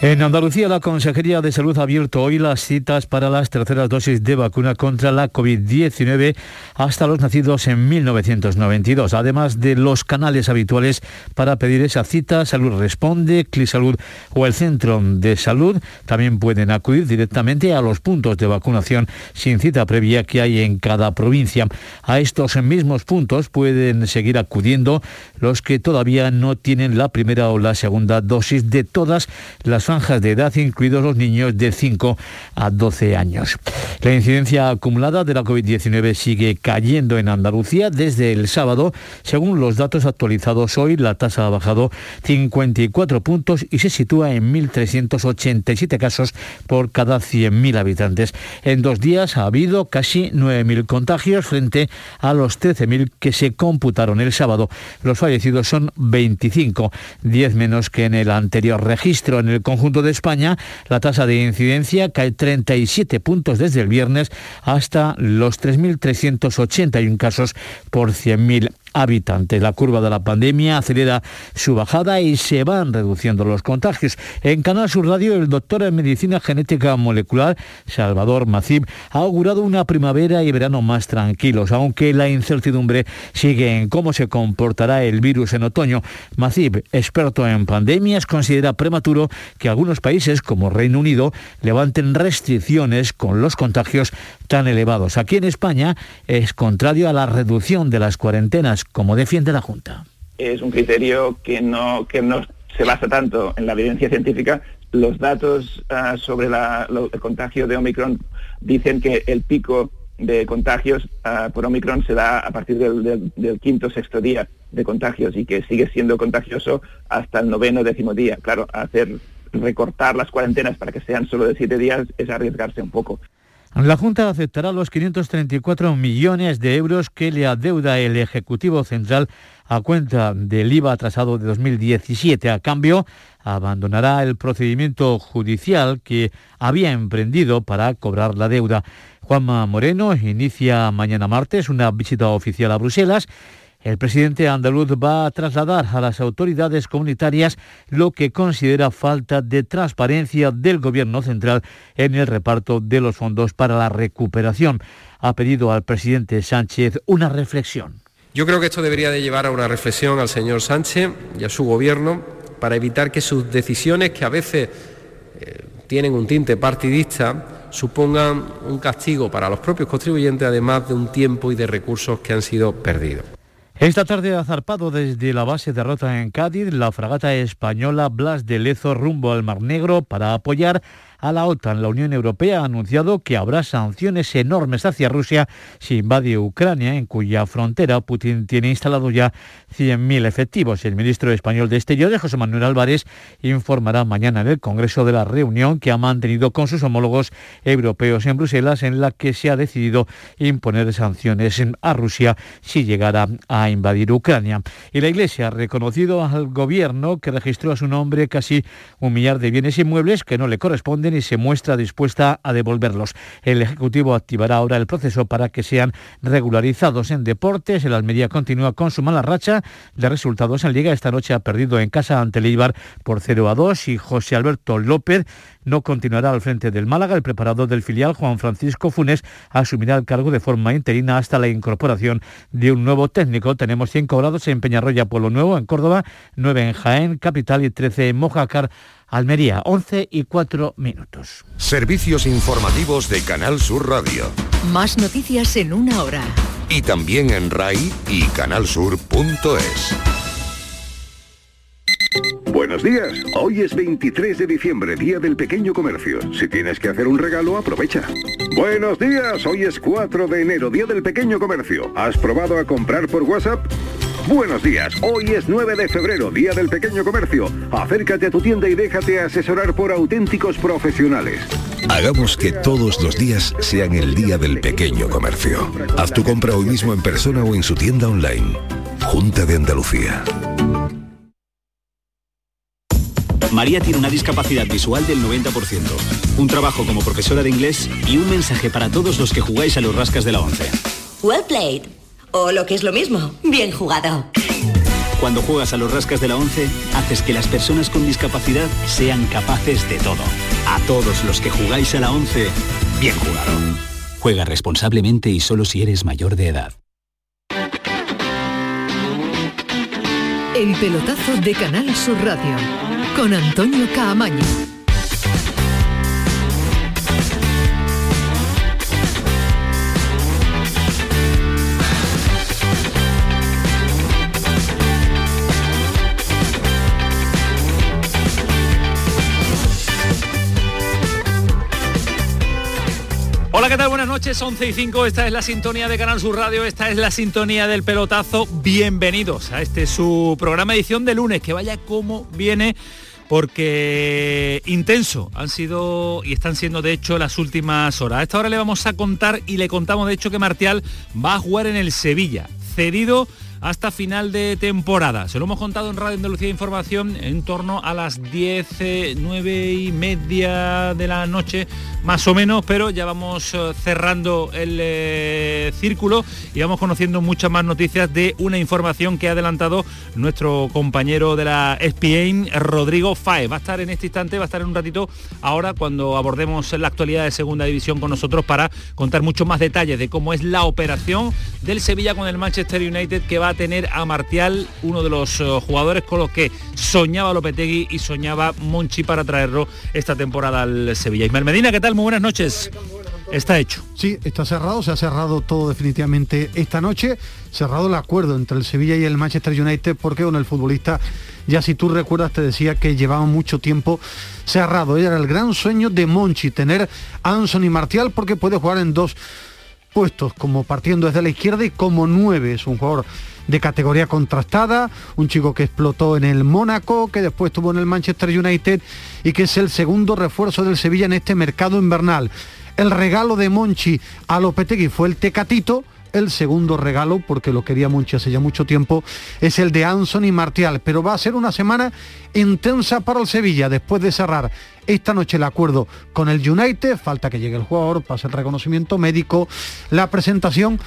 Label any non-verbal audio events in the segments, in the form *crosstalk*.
En Andalucía, la Consejería de Salud ha abierto hoy las citas para las terceras dosis de vacuna contra la COVID-19 hasta los nacidos en 1992, además de los canales habituales para pedir esa cita. Salud Responde, CliSalud o el Centro de Salud también pueden acudir directamente a los puntos de vacunación sin cita previa que hay en cada provincia. A estos mismos puntos pueden seguir acudiendo los que todavía no tienen la primera o la segunda dosis de todas las franjas de edad, incluidos los niños de 5 a 12 años. La incidencia acumulada de la COVID-19 sigue cayendo en Andalucía desde el sábado. Según los datos actualizados hoy, la tasa ha bajado 54 puntos y se sitúa en 1.387 casos por cada 100.000 habitantes. En dos días ha habido casi 9.000 contagios frente a los 13.000 que se computaron el sábado. Los fallecidos son 25, 10 menos que en el anterior registro. En el de España, la tasa de incidencia cae 37 puntos desde el viernes hasta los 3.381 casos por 100.000 habitantes. La curva de la pandemia acelera su bajada y se van reduciendo los contagios. En Canal Sur Radio, el doctor en medicina genética molecular, Salvador Macib, ha augurado una primavera y verano más tranquilos, aunque la incertidumbre sigue en cómo se comportará el virus en otoño. Macib, experto en pandemias, considera prematuro que algunos países como Reino Unido levanten restricciones con los contagios tan elevados. Aquí en España es contrario a la reducción de las cuarentenas, como defiende la Junta. Es un criterio que no, que no se basa tanto en la evidencia científica. Los datos uh, sobre el contagio de Omicron dicen que el pico de contagios uh, por Omicron se da a partir del, del, quinto sexto día de contagios y que sigue siendo contagioso hasta el noveno décimo día. Claro, hacer recortar las cuarentenas para que sean solo de siete días es arriesgarse un poco. La Junta aceptará los 534 millones de euros que le adeuda el Ejecutivo Central a cuenta del IVA atrasado de 2017. A cambio, abandonará el procedimiento judicial que había emprendido para cobrar la deuda. Juanma Moreno inicia mañana martes una visita oficial a Bruselas el presidente andaluz va a trasladar a las autoridades comunitarias lo que considera falta de transparencia del Gobierno central en el reparto de los fondos para la recuperación. Ha pedido al presidente Sánchez una reflexión. Yo creo que esto debería de llevar a una reflexión al señor Sánchez y a su Gobierno para evitar que sus decisiones, que a veces eh, tienen un tinte partidista, supongan un castigo para los propios contribuyentes, además de un tiempo y de recursos que han sido perdidos. Esta tarde ha zarpado desde la base de Rota en Cádiz la fragata española Blas de Lezo rumbo al Mar Negro para apoyar a la OTAN. La Unión Europea ha anunciado que habrá sanciones enormes hacia Rusia si invade Ucrania, en cuya frontera Putin tiene instalado ya 100.000 efectivos. El ministro español de Exteriores, José Manuel Álvarez, informará mañana en el Congreso de la reunión que ha mantenido con sus homólogos europeos en Bruselas, en la que se ha decidido imponer sanciones a Rusia si llegara a invadir Ucrania. Y la Iglesia ha reconocido al gobierno que registró a su nombre casi un millar de bienes inmuebles que no le corresponden y se muestra dispuesta a devolverlos. El Ejecutivo activará ahora el proceso para que sean regularizados en deportes. El Almería continúa con su mala racha de resultados en Liga. Esta noche ha perdido en casa ante el por 0 a 2 y José Alberto López no continuará al frente del Málaga. El preparador del filial, Juan Francisco Funes, asumirá el cargo de forma interina hasta la incorporación de un nuevo técnico. Tenemos 5 grados en Peñarroya, Pueblo Nuevo, en Córdoba, 9 en Jaén, Capital y 13 en Mojácar. Almería, 11 y 4 minutos. Servicios informativos de Canal Sur Radio. Más noticias en una hora. Y también en RAI y canalsur.es. Buenos días, hoy es 23 de diciembre, Día del Pequeño Comercio. Si tienes que hacer un regalo, aprovecha. Buenos días, hoy es 4 de enero, Día del Pequeño Comercio. ¿Has probado a comprar por WhatsApp? Buenos días, hoy es 9 de febrero, Día del Pequeño Comercio. Acércate a tu tienda y déjate asesorar por auténticos profesionales. Hagamos que todos los días sean el Día del Pequeño Comercio. Haz tu compra hoy mismo en persona o en su tienda online. Junta de Andalucía. María tiene una discapacidad visual del 90%, un trabajo como profesora de inglés y un mensaje para todos los que jugáis a los rascas de la 11. Well played. O lo que es lo mismo, bien jugado. Cuando juegas a los rascas de la 11, haces que las personas con discapacidad sean capaces de todo. A todos los que jugáis a la 11, bien jugado. Juega responsablemente y solo si eres mayor de edad. El pelotazo de Canal Sur Radio con Antonio Caamaño. Hola, ¿qué tal? Buenas noches, 11 y 5. Esta es la sintonía de Canal Sur Radio, esta es la sintonía del pelotazo. Bienvenidos a este su programa edición de lunes, que vaya como viene porque intenso han sido y están siendo de hecho las últimas horas. A esta hora le vamos a contar y le contamos de hecho que Martial va a jugar en el Sevilla, cedido hasta final de temporada. Se lo hemos contado en Radio Andalucía Información en torno a las 10, 9 y media de la noche, más o menos, pero ya vamos eh, cerrando el eh, círculo y vamos conociendo muchas más noticias de una información que ha adelantado nuestro compañero de la ESPN, Rodrigo Fae. Va a estar en este instante, va a estar en un ratito ahora cuando abordemos la actualidad de Segunda División con nosotros para contar muchos más detalles de cómo es la operación del Sevilla con el Manchester United que va a tener a Martial, uno de los eh, jugadores con los que soñaba Lopetegui y soñaba Monchi para traerlo esta temporada al Sevilla. Ismael Medina, ¿qué tal? Muy buenas noches. Está hecho. Sí, está cerrado, se ha cerrado todo definitivamente esta noche, cerrado el acuerdo entre el Sevilla y el Manchester United porque con el futbolista, ya si tú recuerdas, te decía que llevaba mucho tiempo cerrado. Era el gran sueño de Monchi, tener a Anthony Martial porque puede jugar en dos puestos, como partiendo desde la izquierda y como nueve. Es un jugador de categoría contrastada, un chico que explotó en el Mónaco, que después estuvo en el Manchester United y que es el segundo refuerzo del Sevilla en este mercado invernal. El regalo de Monchi a Lopetegui fue el Tecatito, el segundo regalo, porque lo quería Monchi hace ya mucho tiempo, es el de Anthony Martial. Pero va a ser una semana intensa para el Sevilla después de cerrar esta noche el acuerdo con el United. Falta que llegue el jugador, pase el reconocimiento médico, la presentación.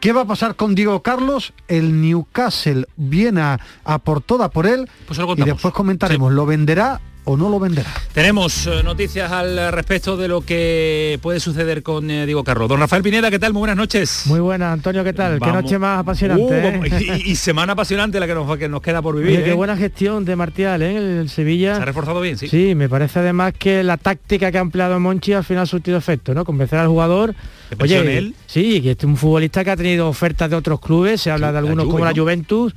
¿Qué va a pasar con Diego Carlos? El Newcastle viene a, por toda por él Pues y después comentaremos, ¿lo venderá o no lo venderá? Tenemos eh, noticias al respecto de lo que puede suceder con eh, Diego Carlos. Don Rafael Pineda, ¿qué tal? Muy buenas noches. Muy buena, Antonio, ¿qué tal? Vamos. Qué noche más apasionante. Uh, ¿eh? y, y semana apasionante la que nos, que nos queda por vivir. Oye, qué ¿eh? buena gestión de Martial, ¿eh? El, el Sevilla. Se ha reforzado bien, sí. Sí, me parece además que la táctica que ha empleado Monchi al final ha surtido efecto, ¿no? Convencer al jugador. Pensó en Oye, él. sí, que es un futbolista que ha tenido ofertas de otros clubes, se habla Sí, de la algunos Juve, como la. Juventus.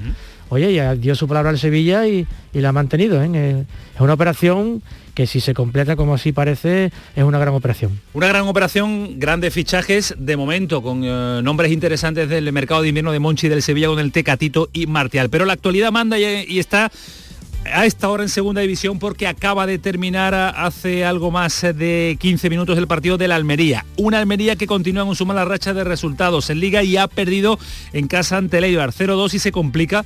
Oye, ya dio su palabra al Sevilla y, y la ha mantenido, ¿eh? Eh, Es una operación que si se completa como así parece, es una gran operación. Una gran operación, grandes fichajes, de momento con eh, nombres interesantes del mercado de invierno de Monchi del Sevilla con el Tecatito y Martial. Pero la actualidad manda y, y está a esta hora en segunda división porque acaba de terminar a- hace algo más de 15 minutos el partido de la Almería. Una Almería que continúa con su mala racha de resultados en liga y ha perdido en casa ante el Eibar 0-2 y se complica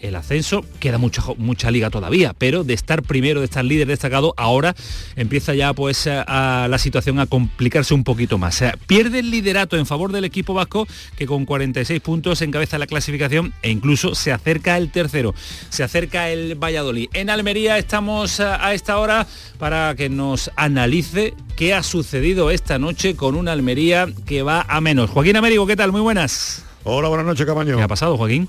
el ascenso, queda mucha, mucha liga todavía, pero de estar primero, de estar líder destacado, ahora empieza ya pues a, a la situación a complicarse un poquito más. O sea, pierde el liderato en favor del equipo vasco que con 46 puntos encabeza la clasificación e incluso se acerca el tercero, se acerca el Valladolid. En Almería estamos a, a esta hora para que nos analice qué ha sucedido esta noche con una Almería que va a menos. Joaquín Américo, ¿qué tal? Muy buenas. Hola, buenas noches, Camaño. ¿Qué ha pasado, Joaquín?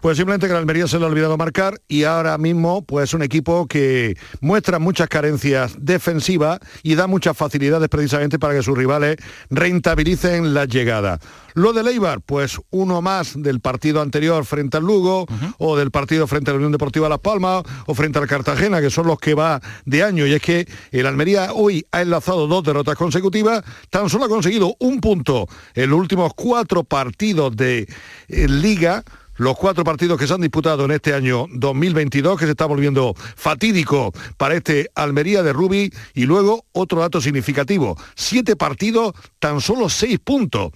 Pues simplemente que la Almería se le ha olvidado marcar y ahora mismo pues un equipo que muestra muchas carencias defensivas y da muchas facilidades precisamente para que sus rivales rentabilicen la llegada. Lo de Leibar, pues uno más del partido anterior frente al Lugo o del partido frente a la Unión Deportiva Las Palmas o frente al Cartagena, que son los que va de año. Y es que el Almería hoy ha enlazado dos derrotas consecutivas, tan solo ha conseguido un punto en los últimos cuatro partidos de eh, liga los cuatro partidos que se han disputado en este año 2022, que se está volviendo fatídico para este Almería de Rubi, y luego otro dato significativo, siete partidos, tan solo seis puntos.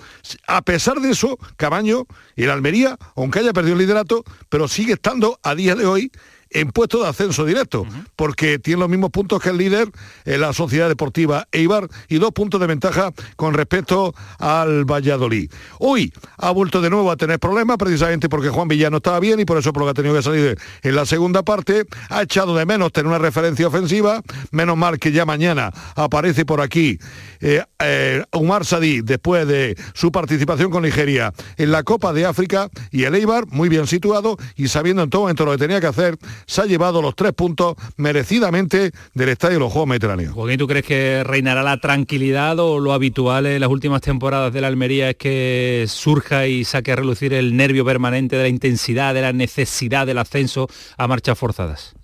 A pesar de eso, Cabaño, el Almería, aunque haya perdido el liderato, pero sigue estando a día de hoy en puesto de ascenso directo, porque tiene los mismos puntos que el líder en la Sociedad Deportiva Eibar y dos puntos de ventaja con respecto al Valladolid. Hoy ha vuelto de nuevo a tener problemas precisamente porque Juan Villano estaba bien y por eso por lo que ha tenido que salir en la segunda parte. Ha echado de menos tener una referencia ofensiva, menos mal que ya mañana aparece por aquí eh, eh, Umar Sadí después de su participación con Nigeria en la Copa de África y el Eibar muy bien situado y sabiendo en todo momento lo que tenía que hacer, se ha llevado los tres puntos merecidamente del Estadio de los Juegos Mediterráneos. Joaquín, ¿tú crees que reinará la tranquilidad o lo habitual en las últimas temporadas de la Almería es que surja y saque a relucir el nervio permanente de la intensidad, de la necesidad del ascenso a marchas forzadas?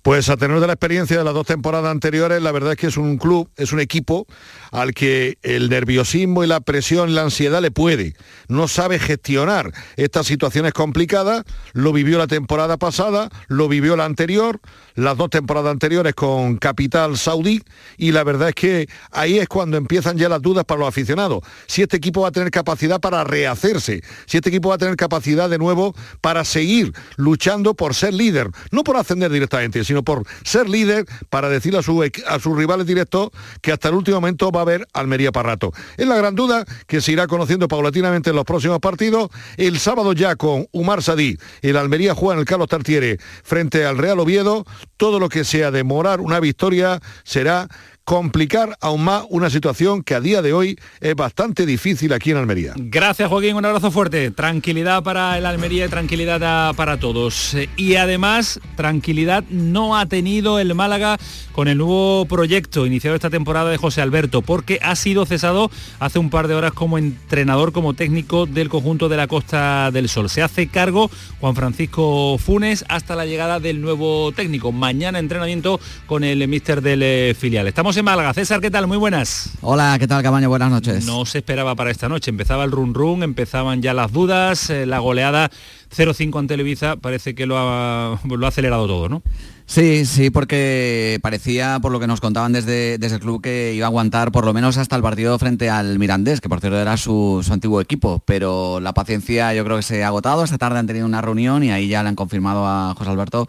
Pues a tener de la experiencia de las dos temporadas anteriores, la verdad es que es un club, es un equipo al que el nerviosismo y la presión, la ansiedad le puede. No sabe gestionar estas situaciones complicadas, lo vivió la temporada pasada, lo vivió la anterior, las dos temporadas anteriores con Capital Saudí y la verdad es que ahí es cuando empiezan ya las dudas para los aficionados. Si este equipo va a tener capacidad para rehacerse, si este equipo va a tener capacidad de nuevo para seguir luchando por ser líder, no por ascender directamente, sino por ser líder para decirle a, a sus rivales directos que hasta el último momento va a haber Almería para rato. Es la gran duda que se irá conociendo paulatinamente en los próximos partidos. El sábado ya con Umar Sadí, el Almería juega en el Carlos Tartiere frente al Real Oviedo. Todo lo que sea demorar una victoria será complicar aún más una situación que a día de hoy es bastante difícil aquí en Almería. Gracias Joaquín, un abrazo fuerte. Tranquilidad para el Almería y tranquilidad para todos. Y además, tranquilidad no ha tenido el Málaga con el nuevo proyecto iniciado esta temporada de José Alberto, porque ha sido cesado hace un par de horas como entrenador, como técnico del conjunto de la Costa del Sol. Se hace cargo Juan Francisco Funes hasta la llegada del nuevo técnico. Mañana entrenamiento con el míster del eh, filial. Estamos en Málaga. César, ¿qué tal? Muy buenas. Hola, ¿qué tal, Cabaño? Buenas noches. No se esperaba para esta noche. Empezaba el run run, empezaban ya las dudas, eh, la goleada 0-5 ante Televisa parece que lo ha, lo ha acelerado todo, ¿no? Sí, sí, porque parecía, por lo que nos contaban desde, desde, el club, que iba a aguantar por lo menos hasta el partido frente al Mirandés, que por cierto era su, su, antiguo equipo, pero la paciencia yo creo que se ha agotado. Esta tarde han tenido una reunión y ahí ya le han confirmado a José Alberto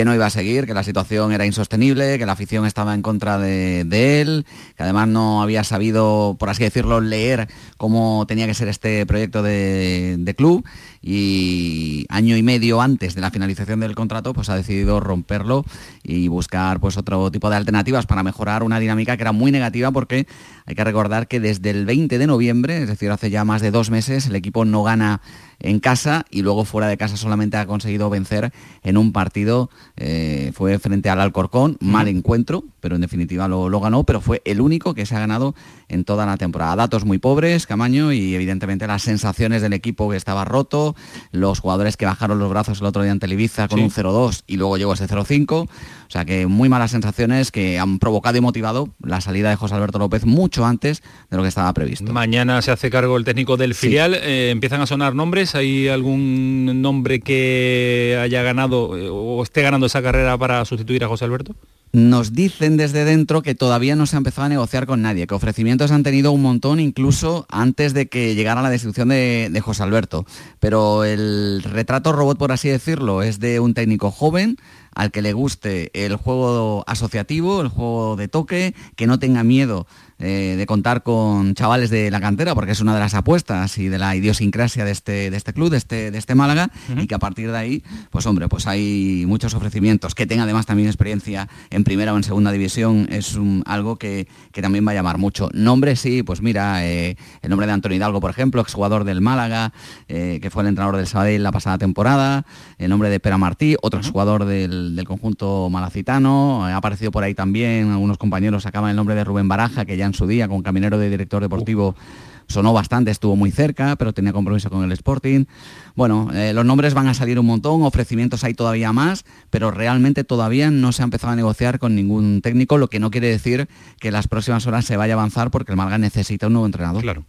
que no iba a seguir, que la situación era insostenible, que la afición estaba en contra de, él, que además no había sabido, por así decirlo, leer cómo tenía que ser este proyecto de, de club y año y medio antes de la finalización del contrato pues ha decidido romperlo y buscar pues otro tipo de alternativas para mejorar una dinámica que era muy negativa porque hay que recordar que desde el 20 de noviembre, es decir, hace ya más de dos meses, el equipo no gana en casa y luego fuera de casa solamente ha conseguido vencer en un partido, eh, fue frente al Alcorcón, mal encuentro, pero en definitiva lo, lo, ganó, pero fue el único que se ha ganado en toda la temporada. Datos muy pobres, Camaño, y evidentemente las sensaciones del equipo que estaba roto, los jugadores que bajaron los brazos el otro día en Televisa con un 0-2 y luego llegó ese 0-5. O sea que muy malas sensaciones que han provocado y motivado la salida de José Alberto López mucho antes de lo que estaba previsto. Mañana se hace cargo el técnico del filial. Eh, ¿Empiezan a sonar nombres? ¿Hay algún nombre que haya ganado eh, o esté ganando esa carrera para sustituir a José Alberto? Nos dicen desde dentro que todavía no se ha empezado a negociar con nadie, que ofrecimientos han tenido un montón incluso antes de que llegara la destitución de, de José Alberto. Pero el retrato robot, por así decirlo, es de un técnico joven, al que le guste el juego asociativo, el juego de toque, que no tenga miedo eh, de contar con chavales de la cantera, porque es una de las apuestas y de la idiosincrasia de este, de este club, de este, de este Málaga, uh -huh. y que a partir de ahí, pues hombre, pues hay muchos ofrecimientos. Que tenga además también experiencia en primera o en segunda división es un, algo que, que, también va a llamar mucho. Nombre sí, pues mira, eh, el nombre de Antonio Hidalgo, por ejemplo, exjugador del Málaga, eh, que fue el entrenador del Sabadell la pasada temporada, el nombre de Pera Martí, otro uh -huh. exjugador del, del, conjunto malacitano, ha aparecido por ahí también, algunos compañeros sacaban el nombre de Rubén Baraja, que ya en su día con Caminero de director deportivo sonó bastante, estuvo muy cerca, pero tenía compromiso con el Sporting. Bueno, eh, los nombres van a salir un montón, ofrecimientos hay todavía más, pero realmente todavía no se ha empezado a negociar con ningún técnico, lo que no quiere decir que las próximas horas se vaya a avanzar porque el Malga necesita un nuevo entrenador. Claro.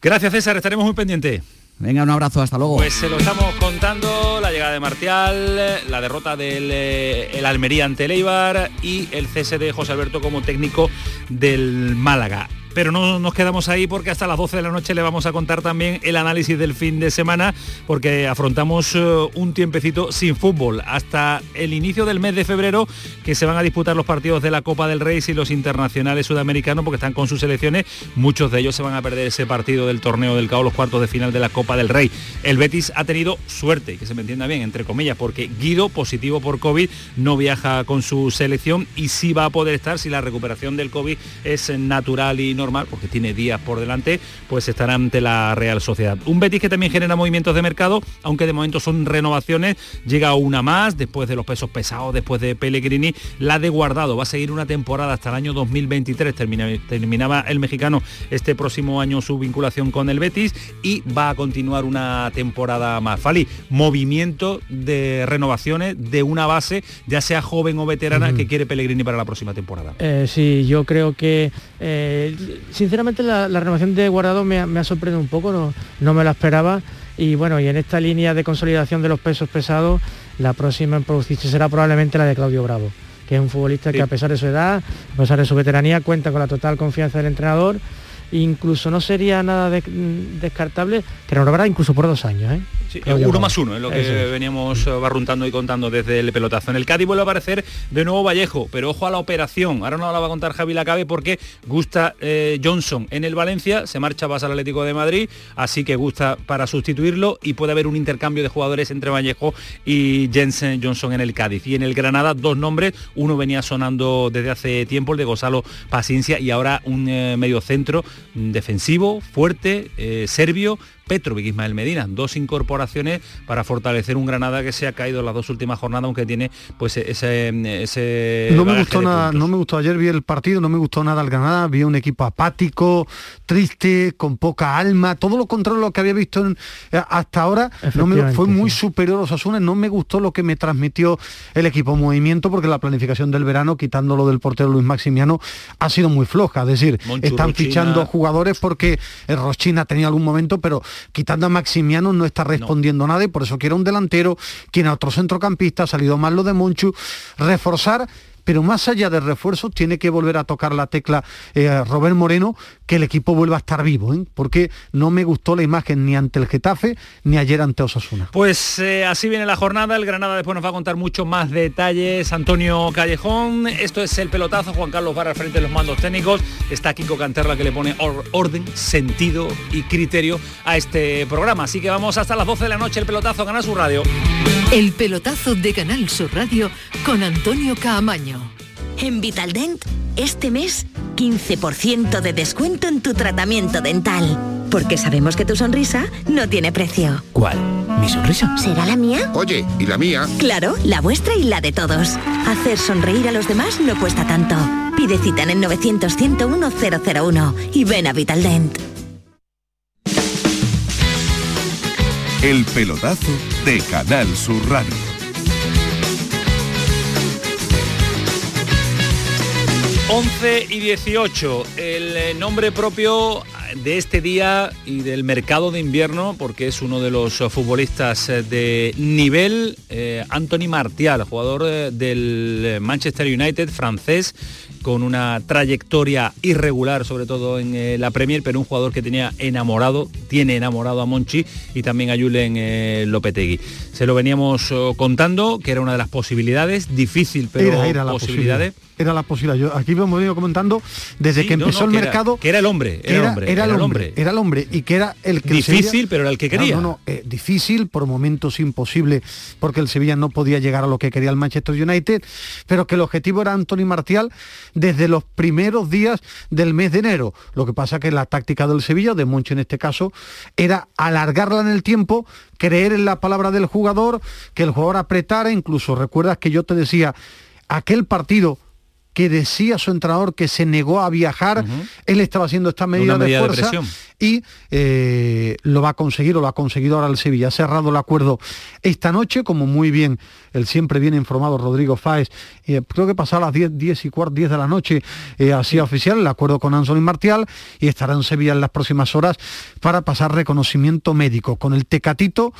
Gracias César, estaremos muy pendientes. Venga, un abrazo, hasta luego. Pues se lo estamos contando, la llegada de Martial, la derrota del eh, el Almería ante el Eibar y el cese de José Alberto como técnico del Málaga. Pero no nos quedamos ahí porque hasta las 12 de la noche le vamos a contar también el análisis del fin de semana porque afrontamos eh, un tiempecito sin fútbol hasta el inicio del mes de febrero que se van a disputar los partidos de la Copa del Rey y los internacionales sudamericanos porque están con sus selecciones. Muchos de ellos se van a perder ese partido del torneo del CAO, los cuartos de final de la Copa del Rey. El Betis ha tenido suerte, que se me entienda bien, entre comillas, porque Guido, positivo por COVID, no viaja con su selección y sí va a poder estar si la recuperación del COVID es natural y normal, porque tiene días por delante, pues estará ante la Real Sociedad. Un Betis que también genera movimientos de mercado, aunque de momento son renovaciones, llega una más después de los pesos pesados, después de Pellegrini, la de Guardado, va a seguir una temporada hasta el año 2023, terminaba el mexicano este próximo año su vinculación con el Betis y va a continuar una temporada más. Fali, movimiento de renovaciones de una base, ya sea joven o veterana, que quiere Pellegrini para la próxima temporada. Eh, sí, yo creo que eh, sinceramente la, renovación de Guardado me, ha sorprendido un poco, no, no me la esperaba. Y bueno, y en esta línea de consolidación de los pesos pesados, la próxima en producirse será probablemente la de Claudio Bravo, que es un futbolista que a pesar de su edad, a pesar de su veteranía, cuenta con la total confianza del entrenador incluso no sería nada descartable que renovará incluso por dos años. ¿eh? uno más uno, es lo que veníamos eh, barruntando y contando desde el pelotazo. En el Cádiz vuelve a aparecer de nuevo Vallejo, pero ojo a la operación. Ahora no la va a contar Javi Lacabe porque gusta eh, Johnson en el Valencia, se marcha vas al Atlético de Madrid, así que gusta para sustituirlo y puede haber un intercambio de jugadores entre Vallejo y Jensen Johnson en el Cádiz. Y en el Granada dos nombres, uno venía sonando desde hace tiempo, el de Gonzalo Paciencia, y ahora un medio centro defensivo, fuerte, eh, serbio, Petrovic Ismael Medina, dos incorporaciones para fortalecer un Granada que se ha caído en las dos últimas jornadas, aunque tiene pues ese, ese no me gustó nada, no me gustó. Ayer vi el partido, no me gustó nada el Granada, vi un equipo apático, triste, con poca alma, todo lo contrario a lo que había visto eh, hasta ahora, no me, fue muy superior a los Asunes, no me gustó lo que me transmitió el equipo movimiento porque la planificación del verano, quitándolo del portero Luis Maximiano, ha sido muy floja, es decir, están fichando jugadores porque el Rochina tenía algún momento, pero quitando a Maximiano no está respondiendo nada y por eso quiere un delantero, quiere otro centrocampista, ha salido mal lo de Monchu, reforzar pero más allá de refuerzos tiene que volver a tocar la tecla eh, Robert Moreno, que el equipo vuelva a estar vivo, ¿eh? porque no me gustó la imagen ni ante el Getafe ni ayer ante Osasuna. Pues eh, así viene la jornada, el Granada después nos va a contar muchos más detalles, Antonio Callejón, esto es el pelotazo, Juan Carlos Barra frente a los mandos técnicos, está Kiko Canterla que le pone orden, sentido y criterio a este programa, así que vamos hasta las 12 de la noche, el pelotazo, gana su radio. El pelotazo de Canal Sur Radio con Antonio Caamaño. En Vitaldent, este mes, 15% de descuento en tu tratamiento dental. Porque sabemos que tu sonrisa no tiene precio. ¿Cuál? ¿Mi sonrisa? ¿Será la mía? Oye, ¿y la mía? Claro, la vuestra y la de todos. Hacer sonreír a los demás no cuesta tanto. Pide cita en el 900 101 001 y ven a Vitaldent. El pelotazo de Canal Sur Radio. 11 y 18, el eh, nombre propio de este día y del mercado de invierno, porque es uno de los futbolistas eh, de nivel, eh, Anthony Martial, jugador del Manchester United francés, con una trayectoria irregular, sobre todo en la Premier, pero un jugador que tenía enamorado, tiene enamorado a Monchi y también a Julen Lopetegui. Se lo veníamos contando, que era una de las posibilidades, difícil, pero era, posibilidades era la posibilidad. Yo aquí hemos venido comentando desde que empezó el mercado. que era el hombre, era, el hombre. Era, el hombre, era el hombre. Y que era el que. Difícil, pero era el que quería. No, no, eh, difícil, por momentos imposible, porque el Sevilla no podía llegar a lo que quería el Manchester United, pero que el objetivo era Anthony Martial desde los primeros días del mes de enero. Lo que pasa que la táctica del Sevilla, de Moncho en este caso, era alargarla en el tiempo, creer en la palabra del jugador, que el jugador apretara, incluso recuerdas que yo te decía, aquel partido que decía su entrenador que se negó a viajar, él estaba haciendo esta medida, de fuerza y eh, lo va a conseguir o lo ha conseguido ahora el Sevilla. Ha cerrado el acuerdo esta noche, como muy bien, el siempre bien informado Rodrigo Fáez, eh, creo que pasará a las 10, 10 y cuarto, 10 de la noche, eh, así oficial, el acuerdo con Anthony Martial y estará en Sevilla en las próximas horas para pasar reconocimiento médico. Con el Tecatito,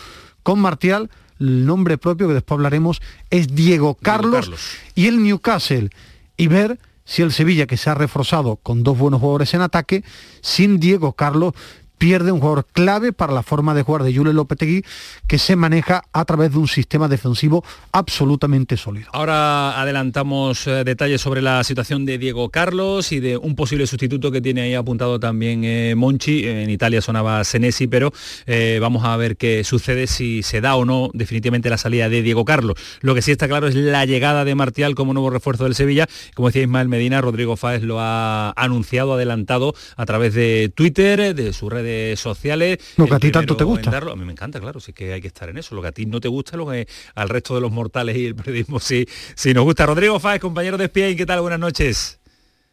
con Martial, el nombre propio que después hablaremos es Diego Carlos. y el Newcastle y ver si el Sevilla, que se ha reforzado con dos buenos jugadores en ataque, sin Diego Carlos, pierde un jugador clave para la forma de jugar de Julio Lopetegui, que se maneja a través de un sistema defensivo absolutamente sólido. Ahora adelantamos eh, detalles sobre la situación de Diego Carlos y de un posible sustituto que tiene ahí apuntado también eh, Monchi. En Italia sonaba Senesi, pero eh, vamos a ver qué sucede si se da o no definitivamente la salida de Diego Carlos. Lo que sí está claro es la llegada de Martial como nuevo refuerzo del Sevilla. Como decía Ismael Medina, Rodrigo Fáez lo ha anunciado, adelantado a través de Twitter, de su red redes sociales. Lo que a ti tanto te gusta. A mí me encanta, claro, sí que hay que estar en eso. Lo que a ti no te gusta, lo que al resto de los mortales y el periodismo sí, sí nos gusta. Rodrigo Fáez, compañero de Espía, ¿qué tal? Buenas noches.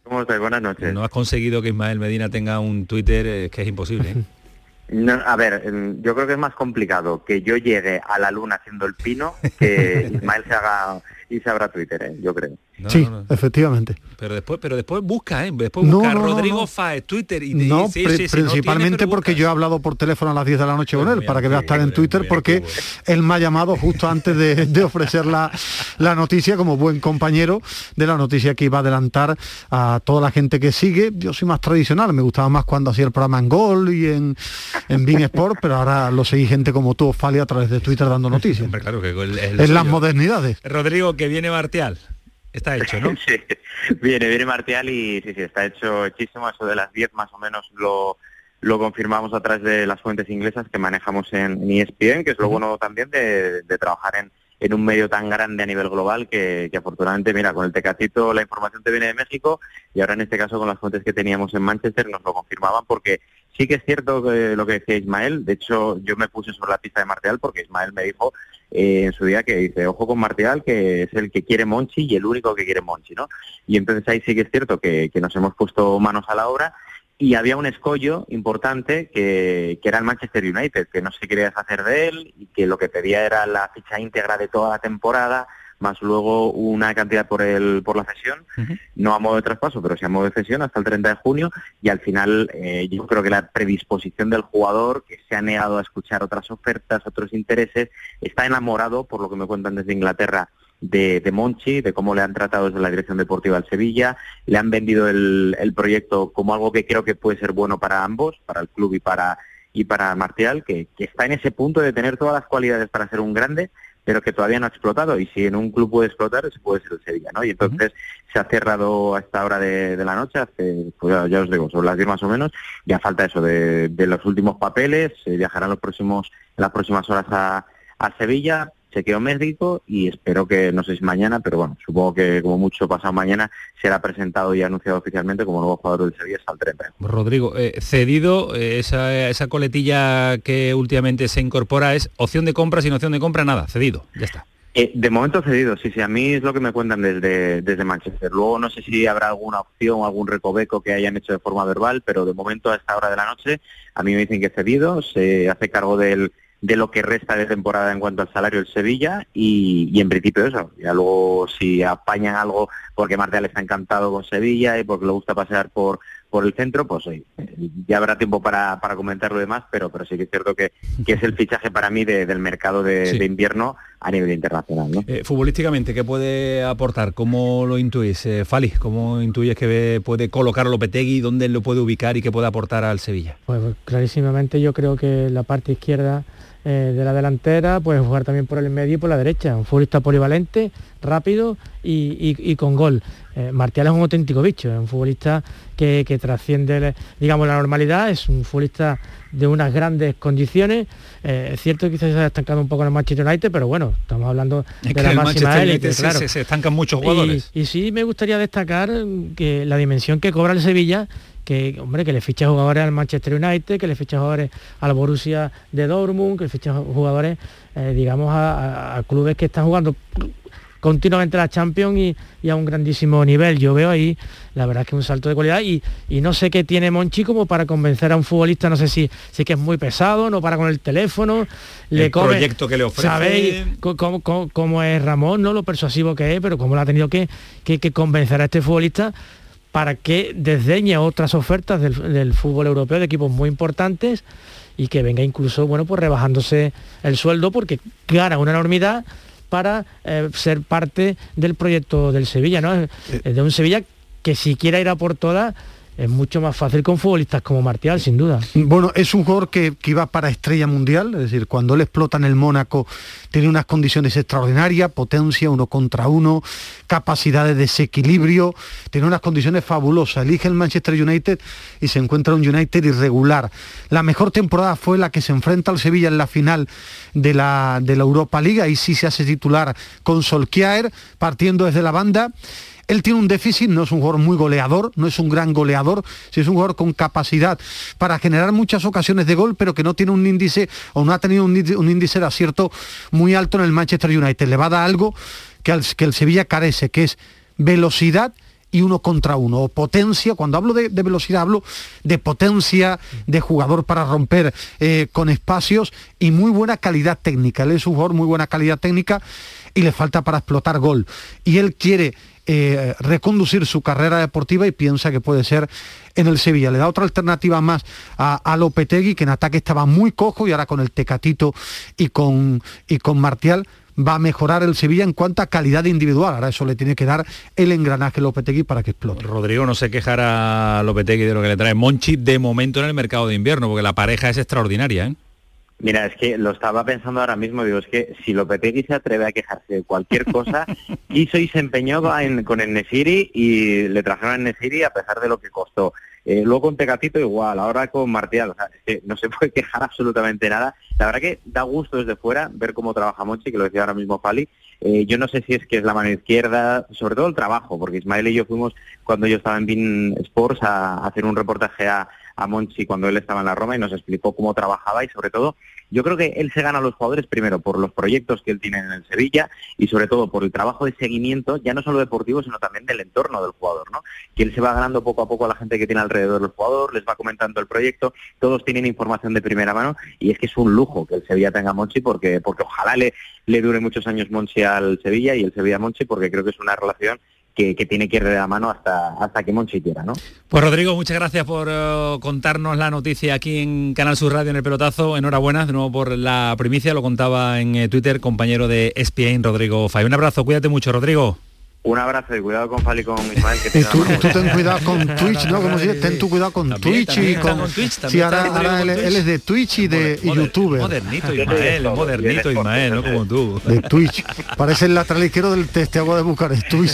¿Cómo estás? Buenas noches. No has conseguido que Ismael Medina tenga un Twitter, es que es imposible. ¿eh? *laughs* a ver, yo creo que es más complicado que yo llegue a la luna haciendo el pino que *laughs* Ismael se haga y se abra Twitter, ¿eh? yo creo sí, efectivamente. Pero después, pero después busca, ¿eh? después busca Rodrigo Faez, Twitter y No, principalmente porque yo he hablado por teléfono a las 10 de la noche con él, para que vea estar en Twitter, porque él me ha llamado justo antes de, ofrecer la, la, noticia como buen compañero de la noticia que iba a adelantar a toda la gente que sigue. Yo soy más tradicional, me gustaba más cuando hacía el programa en Gol y en, en Bing Sport, pero ahora lo seguí gente como tú, Fali, a través de Twitter dando *laughs* noticias. claro que en las modernidades. Rodrigo, que viene Martial. Está hecho, ¿no? *laughs* sí, viene, viene Martial y sí, sí, está hecho hechísimo. Eso de las 10 más o menos lo, lo confirmamos a través de las fuentes inglesas que manejamos en, ESPN, que es lo bueno también de, trabajar en, en, un medio tan grande a nivel global que, que, afortunadamente, mira, con el Tecatito la información te viene de México y ahora en este caso con las fuentes que teníamos en Manchester nos lo confirmaban porque sí que es cierto que lo que decía Ismael, de hecho yo me puse sobre la pista de Martial porque Ismael me dijo eh, en su día que dice, ojo con Martial, que es el que quiere Monchi y el único que quiere Monchi, ¿no? Y entonces ahí sí que es cierto que, nos hemos puesto manos a la obra y había un escollo importante que, que, era el Manchester United, que no se quería deshacer de él y que lo que pedía era la ficha íntegra de toda la temporada, más luego una cantidad por el por la cesión, no a modo de traspaso, pero sí a modo de cesión hasta el 30 de junio y al final eh, yo creo que la predisposición del jugador que se ha negado a escuchar otras ofertas, otros intereses, está enamorado, por lo que me cuentan desde Inglaterra, de, de, Monchi, de cómo le han tratado desde la dirección deportiva al Sevilla, le han vendido el, el, proyecto como algo que creo que puede ser bueno para ambos, para el club y para y para Martial, que, que está en ese punto de tener todas las cualidades para ser un grande, pero que todavía no ha explotado y si en un club puede explotar, ese puede ser el Sevilla, ¿no? Y entonces se ha cerrado a esta hora de, la noche, hace, pues ya, os digo, son las 10 más o menos, ya falta eso de, de los últimos papeles, se viajarán los próximos, en las próximas horas a, a Sevilla, chequeo médico y espero que, no sé si mañana, pero bueno, supongo que como mucho pasado mañana será presentado y anunciado oficialmente como nuevo jugador del Sevilla hasta el 30. Rodrigo, eh, cedido, eh, esa, esa coletilla que últimamente se incorpora es opción de compra, sin opción de compra, nada, cedido, ya está. Eh, de momento cedido, sí, sí, a mí es lo que me cuentan desde, desde Manchester. Luego no sé si habrá alguna opción o algún recoveco que hayan hecho de forma verbal, pero de momento a esta hora de la noche a mí me dicen que cedido, se hace cargo del de lo que resta de temporada en cuanto al salario del Sevilla y, en principio eso. Ya luego si apañan algo porque Martial está encantado con Sevilla y porque le gusta pasear por por el centro, pues ya habrá tiempo para, para comentar lo demás, pero, pero sí que es cierto que, que es el fichaje para mí del mercado de, invierno a nivel internacional. Eh, futbolísticamente, ¿qué puede aportar? ¿Cómo lo intuís, eh, Fali? ¿Cómo intuyes que puede colocar a Lopetegui? ¿Dónde lo puede ubicar y qué puede aportar al Sevilla? Pues clarísimamente yo creo que la parte izquierda eh, de la delantera, puede jugar también por el medio y por la derecha. Un futbolista polivalente, rápido y, con gol. Eh, Martial es un auténtico bicho, es un futbolista que, trasciende, digamos, la normalidad, es un futbolista de unas grandes condiciones. Eh, es cierto que quizás se ha estancado un poco en el Manchester United, pero bueno, estamos hablando de la máxima élite, claro. se, estancan muchos jugadores. Y, y sí me gustaría destacar que la dimensión que cobra el Sevilla que, hombre, que le ficha jugadores al Manchester United, que le ficha jugadores al Borussia de Dortmund, que le ficha jugadores, eh, digamos, a, clubes que están jugando continuamente la Champions y, a un grandísimo nivel. Yo veo ahí, la verdad que un salto de calidad y, no sé qué tiene Monchi como para convencer a un futbolista, no sé si, si que es muy pesado, no para con el teléfono, le el proyecto que le ofrece. ¿Sabéis cómo, es Ramón, no lo persuasivo que es, pero cómo lo ha tenido que, que, que convencer a este futbolista para que desdeñe otras ofertas del, fútbol europeo de equipos muy importantes y que venga incluso, bueno, pues rebajándose el sueldo porque gana una enormidad para eh, ser parte del proyecto del Sevilla, ¿no? Eh, de un Sevilla que si quiera ir a por todas, es mucho más fácil con futbolistas como Martial, sin duda. Bueno, es un jugador que, que, iba para estrella mundial, es decir, cuando él explota en el Mónaco tiene unas condiciones extraordinarias, potencia, uno contra uno, capacidad de desequilibrio, tiene unas condiciones fabulosas. Elige el Manchester United y se encuentra un United irregular. La mejor temporada fue la que se enfrenta al Sevilla en la final de la, de la Europa League, ahí sí se hace titular con Solskjaer, partiendo desde la banda él tiene un déficit, no es un jugador muy goleador, no es un gran goleador, si es un jugador con capacidad para generar muchas ocasiones de gol, pero que no tiene un índice o no ha tenido un, índice de acierto muy alto en el Manchester United. Le va a dar algo que, que el Sevilla carece, que es velocidad y uno contra uno, o potencia, cuando hablo de, velocidad hablo de potencia, de jugador para romper eh, con espacios y muy buena calidad técnica. Él es un jugador muy buena calidad técnica y le falta para explotar gol. Y él quiere eh, reconducir su carrera deportiva y piensa que puede ser en el Sevilla. Le da otra alternativa más a, a, Lopetegui, que en ataque estaba muy cojo y ahora con el Tecatito y con, y con Martial va a mejorar el Sevilla en cuanto a calidad individual. Ahora eso le tiene que dar el engranaje Lopetegui para que explote. Rodrigo no se quejará a Lopetegui de lo que le trae Monchi de momento en el mercado de invierno, porque la pareja es extraordinaria. ¿eh? Mira, es que lo estaba pensando ahora mismo, digo, es que si Lopetegui se atreve a quejarse de cualquier cosa, *laughs* hizo y se empeñó con el Nesiri y le trajeron el Nesiri a pesar de lo que costó. Eh, luego con Tecatito igual, ahora con Martial, o sea, es que no se *laughs* puede quejar absolutamente nada. La verdad que da gusto desde fuera ver cómo trabaja Monchi, que lo decía ahora mismo Fali. Eh, yo no sé si es que es la mano izquierda, sobre todo el trabajo, porque Ismael y yo fuimos cuando yo estaba en Bean Sports a hacer un reportaje a, a Monchi cuando él estaba en la Roma y nos explicó cómo trabajaba y sobre todo yo creo que él se gana a los jugadores primero por los proyectos que él tiene en el Sevilla y sobre todo por el trabajo de seguimiento, ya no solo deportivo, sino también del entorno del jugador, ¿no? Que él se va ganando poco a poco a la gente que tiene alrededor del jugador, les va comentando el proyecto, todos tienen información de primera mano y es que es un lujo que el Sevilla tenga a Monchi porque, porque ojalá le, le dure muchos años Monchi al Sevilla y el Sevilla a Monchi porque creo que es una relación que, tiene que ir de la mano hasta, hasta que Monchi quiera, ¿no? Pues Rodrigo, muchas gracias por eh, contarnos la noticia aquí en Canal Sur Radio en el pelotazo. Enhorabuena de nuevo por la primicia, lo contaba en eh, Twitter compañero de ESPN, Rodrigo Fay. Un abrazo, cuídate mucho, Rodrigo. Un abrazo y cuidado con Fali y con Ismael. Que y tú, tú, ten cuidado con *laughs* Twitch, ¿no? Como si ten tu cuidado con Twitch y con... con Twitch, sí, ahora, ahora él, él, es de Twitch y de y YouTuber. Modernito Ismael, modernito Ismael, no como tú. De Twitch. Parece el lateral izquierdo del teste agua de Bucarest, Twitch.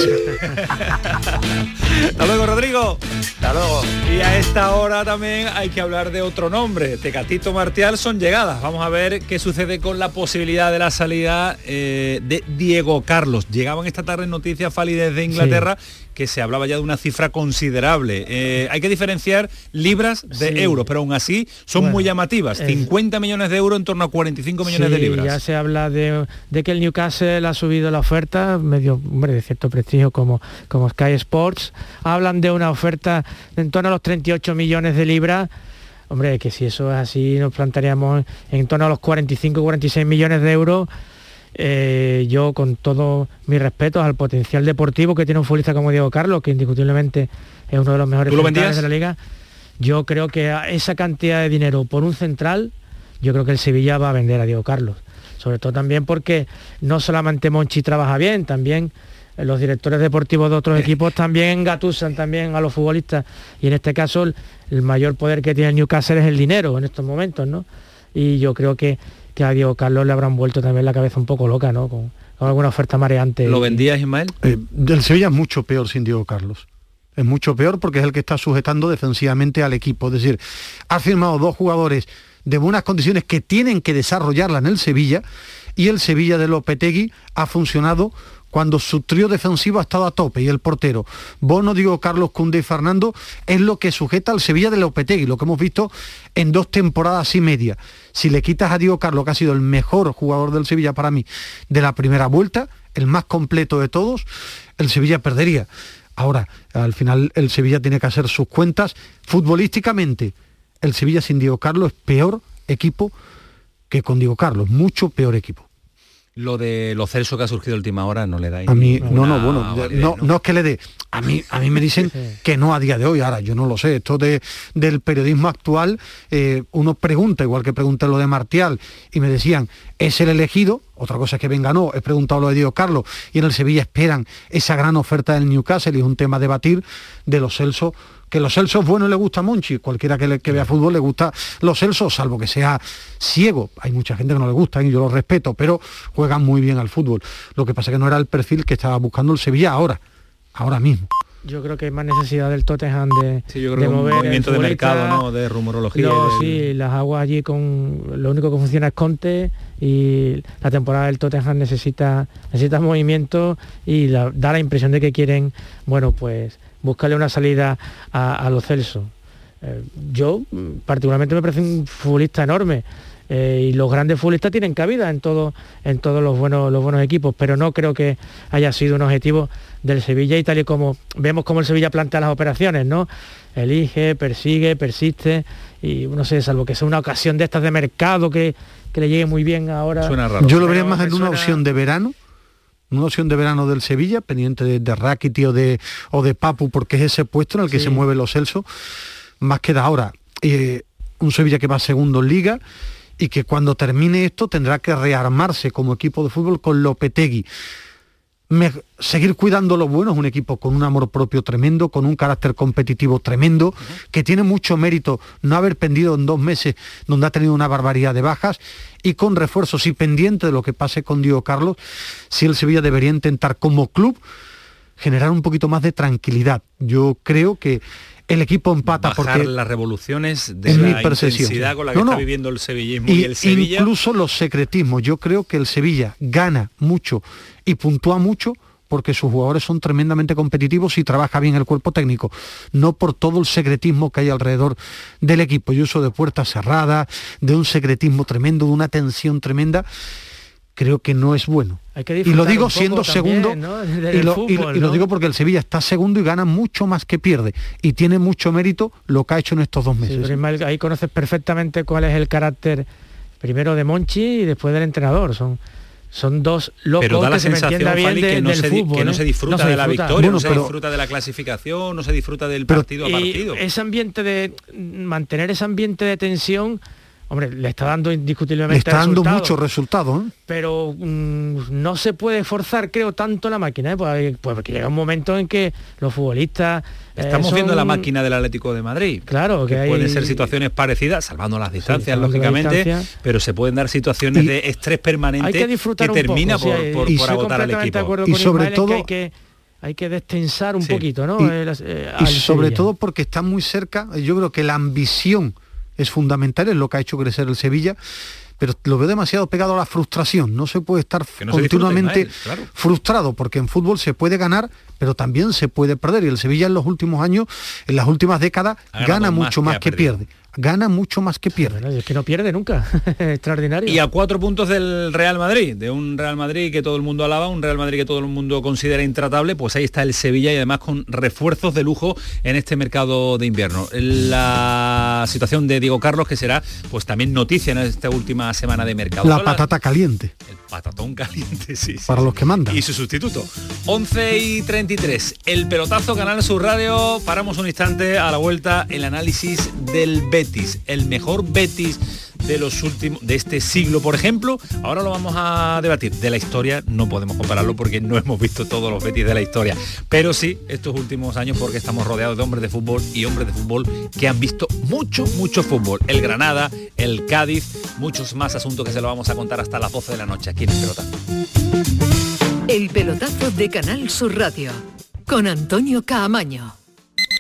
Hasta luego, Rodrigo. Hasta luego. Y a esta hora también hay que hablar de otro nombre. Tecatito Martial son llegadas. Vamos a ver qué sucede con la posibilidad de la salida eh, de Diego Carlos. Llegaban esta tarde noticias Fali desde Inglaterra, que se hablaba ya de una cifra considerable. Eh, hay que diferenciar libras de euros, pero aún así son muy llamativas. 50 millones de euros en torno a 45 millones de libras. Ya se habla de, que el Newcastle ha subido la oferta, medio hombre, de cierto prestigio como, como Sky Sports. Hablan de una oferta en torno a los 38 millones de libras. Hombre, que si eso es así, nos plantearíamos en torno a los 45 46 millones de euros eh, yo con todo mi respeto al potencial deportivo que tiene un futbolista como Diego Carlos, que indiscutiblemente es uno de los mejores centrales de la liga, yo creo que esa cantidad de dinero por un central, yo creo que el Sevilla va a vender a Diego Carlos. Sobre todo también porque no solamente Monchi trabaja bien, también los directores deportivos de otros equipos también gatusan también a los futbolistas y en este caso el, el mayor poder que tiene el Newcastle es el dinero en estos momentos, ¿no? Y yo creo que que a Diego Carlos le habrán vuelto también la cabeza un poco loca, ¿no? Con, alguna oferta mareante. ¿Lo vendías, Ismael? Eh, del Sevilla es mucho peor sin Diego Carlos. Es mucho peor porque es el que está sujetando defensivamente al equipo. Es decir, ha firmado dos jugadores de buenas condiciones que tienen que desarrollarla en el Sevilla y el Sevilla de Lopetegui ha funcionado cuando su trío defensivo ha estado a tope y el portero, Bono, digo Carlos Cunde y Fernando, es lo que sujeta al Sevilla de Lopetegui, lo que hemos visto en dos temporadas y media. Si le quitas a Diego Carlos, que ha sido el mejor jugador del Sevilla para mí de la primera vuelta, el más completo de todos, el Sevilla perdería. Ahora, al final el Sevilla tiene que hacer sus cuentas. Futbolísticamente, el Sevilla sin Diego Carlos es peor equipo que con Diego Carlos, mucho peor equipo. Lo de lo Celso que ha surgido última hora no le da a mí no no bueno no, no, es que le dé a mí a mí me dicen que no a día de hoy ahora yo no lo sé esto de del periodismo actual eh, uno pregunta igual que pregunté lo de Martial y me decían es el elegido otra cosa es que venga no he preguntado lo de Diego Carlos y en el Sevilla esperan esa gran oferta del Newcastle y es un tema a debatir de los Celso que los Celsos bueno le gusta a Monchi, cualquiera que, que, vea fútbol le gusta los Celsos, salvo que sea ciego. Hay mucha gente que no le gusta y yo lo respeto, pero juegan muy bien al fútbol. Lo que pasa es que no era el perfil que estaba buscando el Sevilla ahora, ahora mismo. Yo creo que hay más necesidad del Tottenham de, sí, yo creo mover movimiento de mercado, ¿no? de rumorología. Sí, las aguas allí con lo único que funciona es Conte y la temporada del Tottenham necesita necesita movimiento y da la impresión de que quieren, bueno, pues buscarle una salida a, los Celso. Eh, yo particularmente me parece un futbolista enorme. Eh, y los grandes futbolistas tienen cabida en todo, en todos los buenos, los buenos equipos, pero no creo que haya sido un objetivo del Sevilla y tal y como vemos cómo el Sevilla plantea las operaciones, ¿no? Elige, persigue, persiste y no sé, salvo que sea una ocasión de estas de mercado que, que le llegue muy bien ahora. Yo lo vería más en una opción de verano una opción de verano del Sevilla, pendiente de, de o de, o de Papu, porque es ese puesto en el que se mueven los Celso, más que de ahora. Eh, un Sevilla que va segundo en liga y que cuando termine esto tendrá que rearmarse como equipo de fútbol con Lopetegui seguir cuidando lo bueno, es un equipo con un amor propio tremendo, con un carácter competitivo tremendo, que tiene mucho mérito no haber pendido en dos meses donde ha tenido una barbaridad de bajas y con refuerzos y pendiente de lo que pase con Diego Carlos, si el Sevilla debería intentar como club generar un poquito más de tranquilidad. Yo creo que el equipo empata porque las revoluciones de la intensidad con la que está viviendo el sevillismo y, el Sevilla. incluso los secretismos. Yo creo que el Sevilla gana mucho y puntúa mucho porque sus jugadores son tremendamente competitivos y trabaja bien el cuerpo técnico, no por todo el secretismo que hay alrededor del equipo. y uso de puertas cerradas, de un secretismo tremendo, de una tensión tremenda, creo que no es bueno. y lo digo siendo segundo, y, lo, digo porque el Sevilla está segundo y gana mucho más que pierde. Y tiene mucho mérito lo que ha hecho en estos dos meses. ahí conoces perfectamente cuál es el carácter primero de Monchi y después del entrenador. Son son dos locos pero da la que sensación, se bien que, no del se, fútbol, que no se disfruta de la victoria, no se disfruta de la clasificación, no se disfruta del partido a partido. Ese ambiente de mantener ese ambiente de tensión hombre, le está dando indiscutiblemente le está dando muchos resultados ¿eh? pero mm, no se puede forzar creo tanto la máquina ¿eh? pues, pues, porque llega un momento en que los futbolistas eh, estamos viendo la máquina del Atlético de Madrid claro que, pueden ser situaciones parecidas salvando las distancias lógicamente pero se pueden dar situaciones de estrés permanente que, termina por, agotar al equipo y sobre todo hay que hay que destensar un poquito, ¿no? y sobre todo porque está muy cerca, yo creo que la ambición es fundamental, es lo que ha hecho crecer el Sevilla, pero lo veo demasiado pegado a la frustración. No se puede estar continuamente frustrado, porque en fútbol se puede ganar, pero también se puede perder. Y el Sevilla en los últimos años, en las últimas décadas, gana mucho más, que pierde gana mucho más que pierde. es que no pierde nunca, *laughs* extraordinario. Y a cuatro puntos del Real Madrid, de un Real Madrid que todo el mundo alaba, un Real Madrid que todo el mundo considera intratable, pues ahí está el Sevilla y además con refuerzos de lujo en este mercado de invierno. La situación de Diego Carlos, que será pues también noticia en esta última semana de mercado. La patata caliente. El patatón caliente, sí. Para los que mandan. Y su sustituto. 11 y 33. El pelotazo, Canal Sur Radio. Paramos un instante a la vuelta el análisis del Bet el mejor Betis de los últimos de este siglo, por ejemplo. Ahora lo vamos a debatir. De la historia no podemos compararlo porque no hemos visto todos los Betis de la historia, pero sí estos últimos años porque estamos rodeados de hombres de fútbol y hombres de fútbol que han visto mucho mucho fútbol. El Granada, el Cádiz, muchos más asuntos que se lo vamos a contar hasta las 12 de la noche aquí en el pelotazo. El pelotazo de Canal Sur Radio con Antonio Caamaño.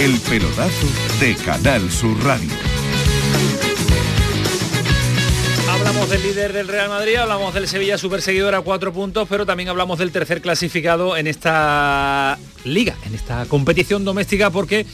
El pelotazo de Canal Sur Radio. Hablamos del líder del Real Madrid, hablamos del Sevilla super seguidor a cuatro puntos, pero también hablamos del tercer clasificado en esta liga, en esta competición doméstica, porque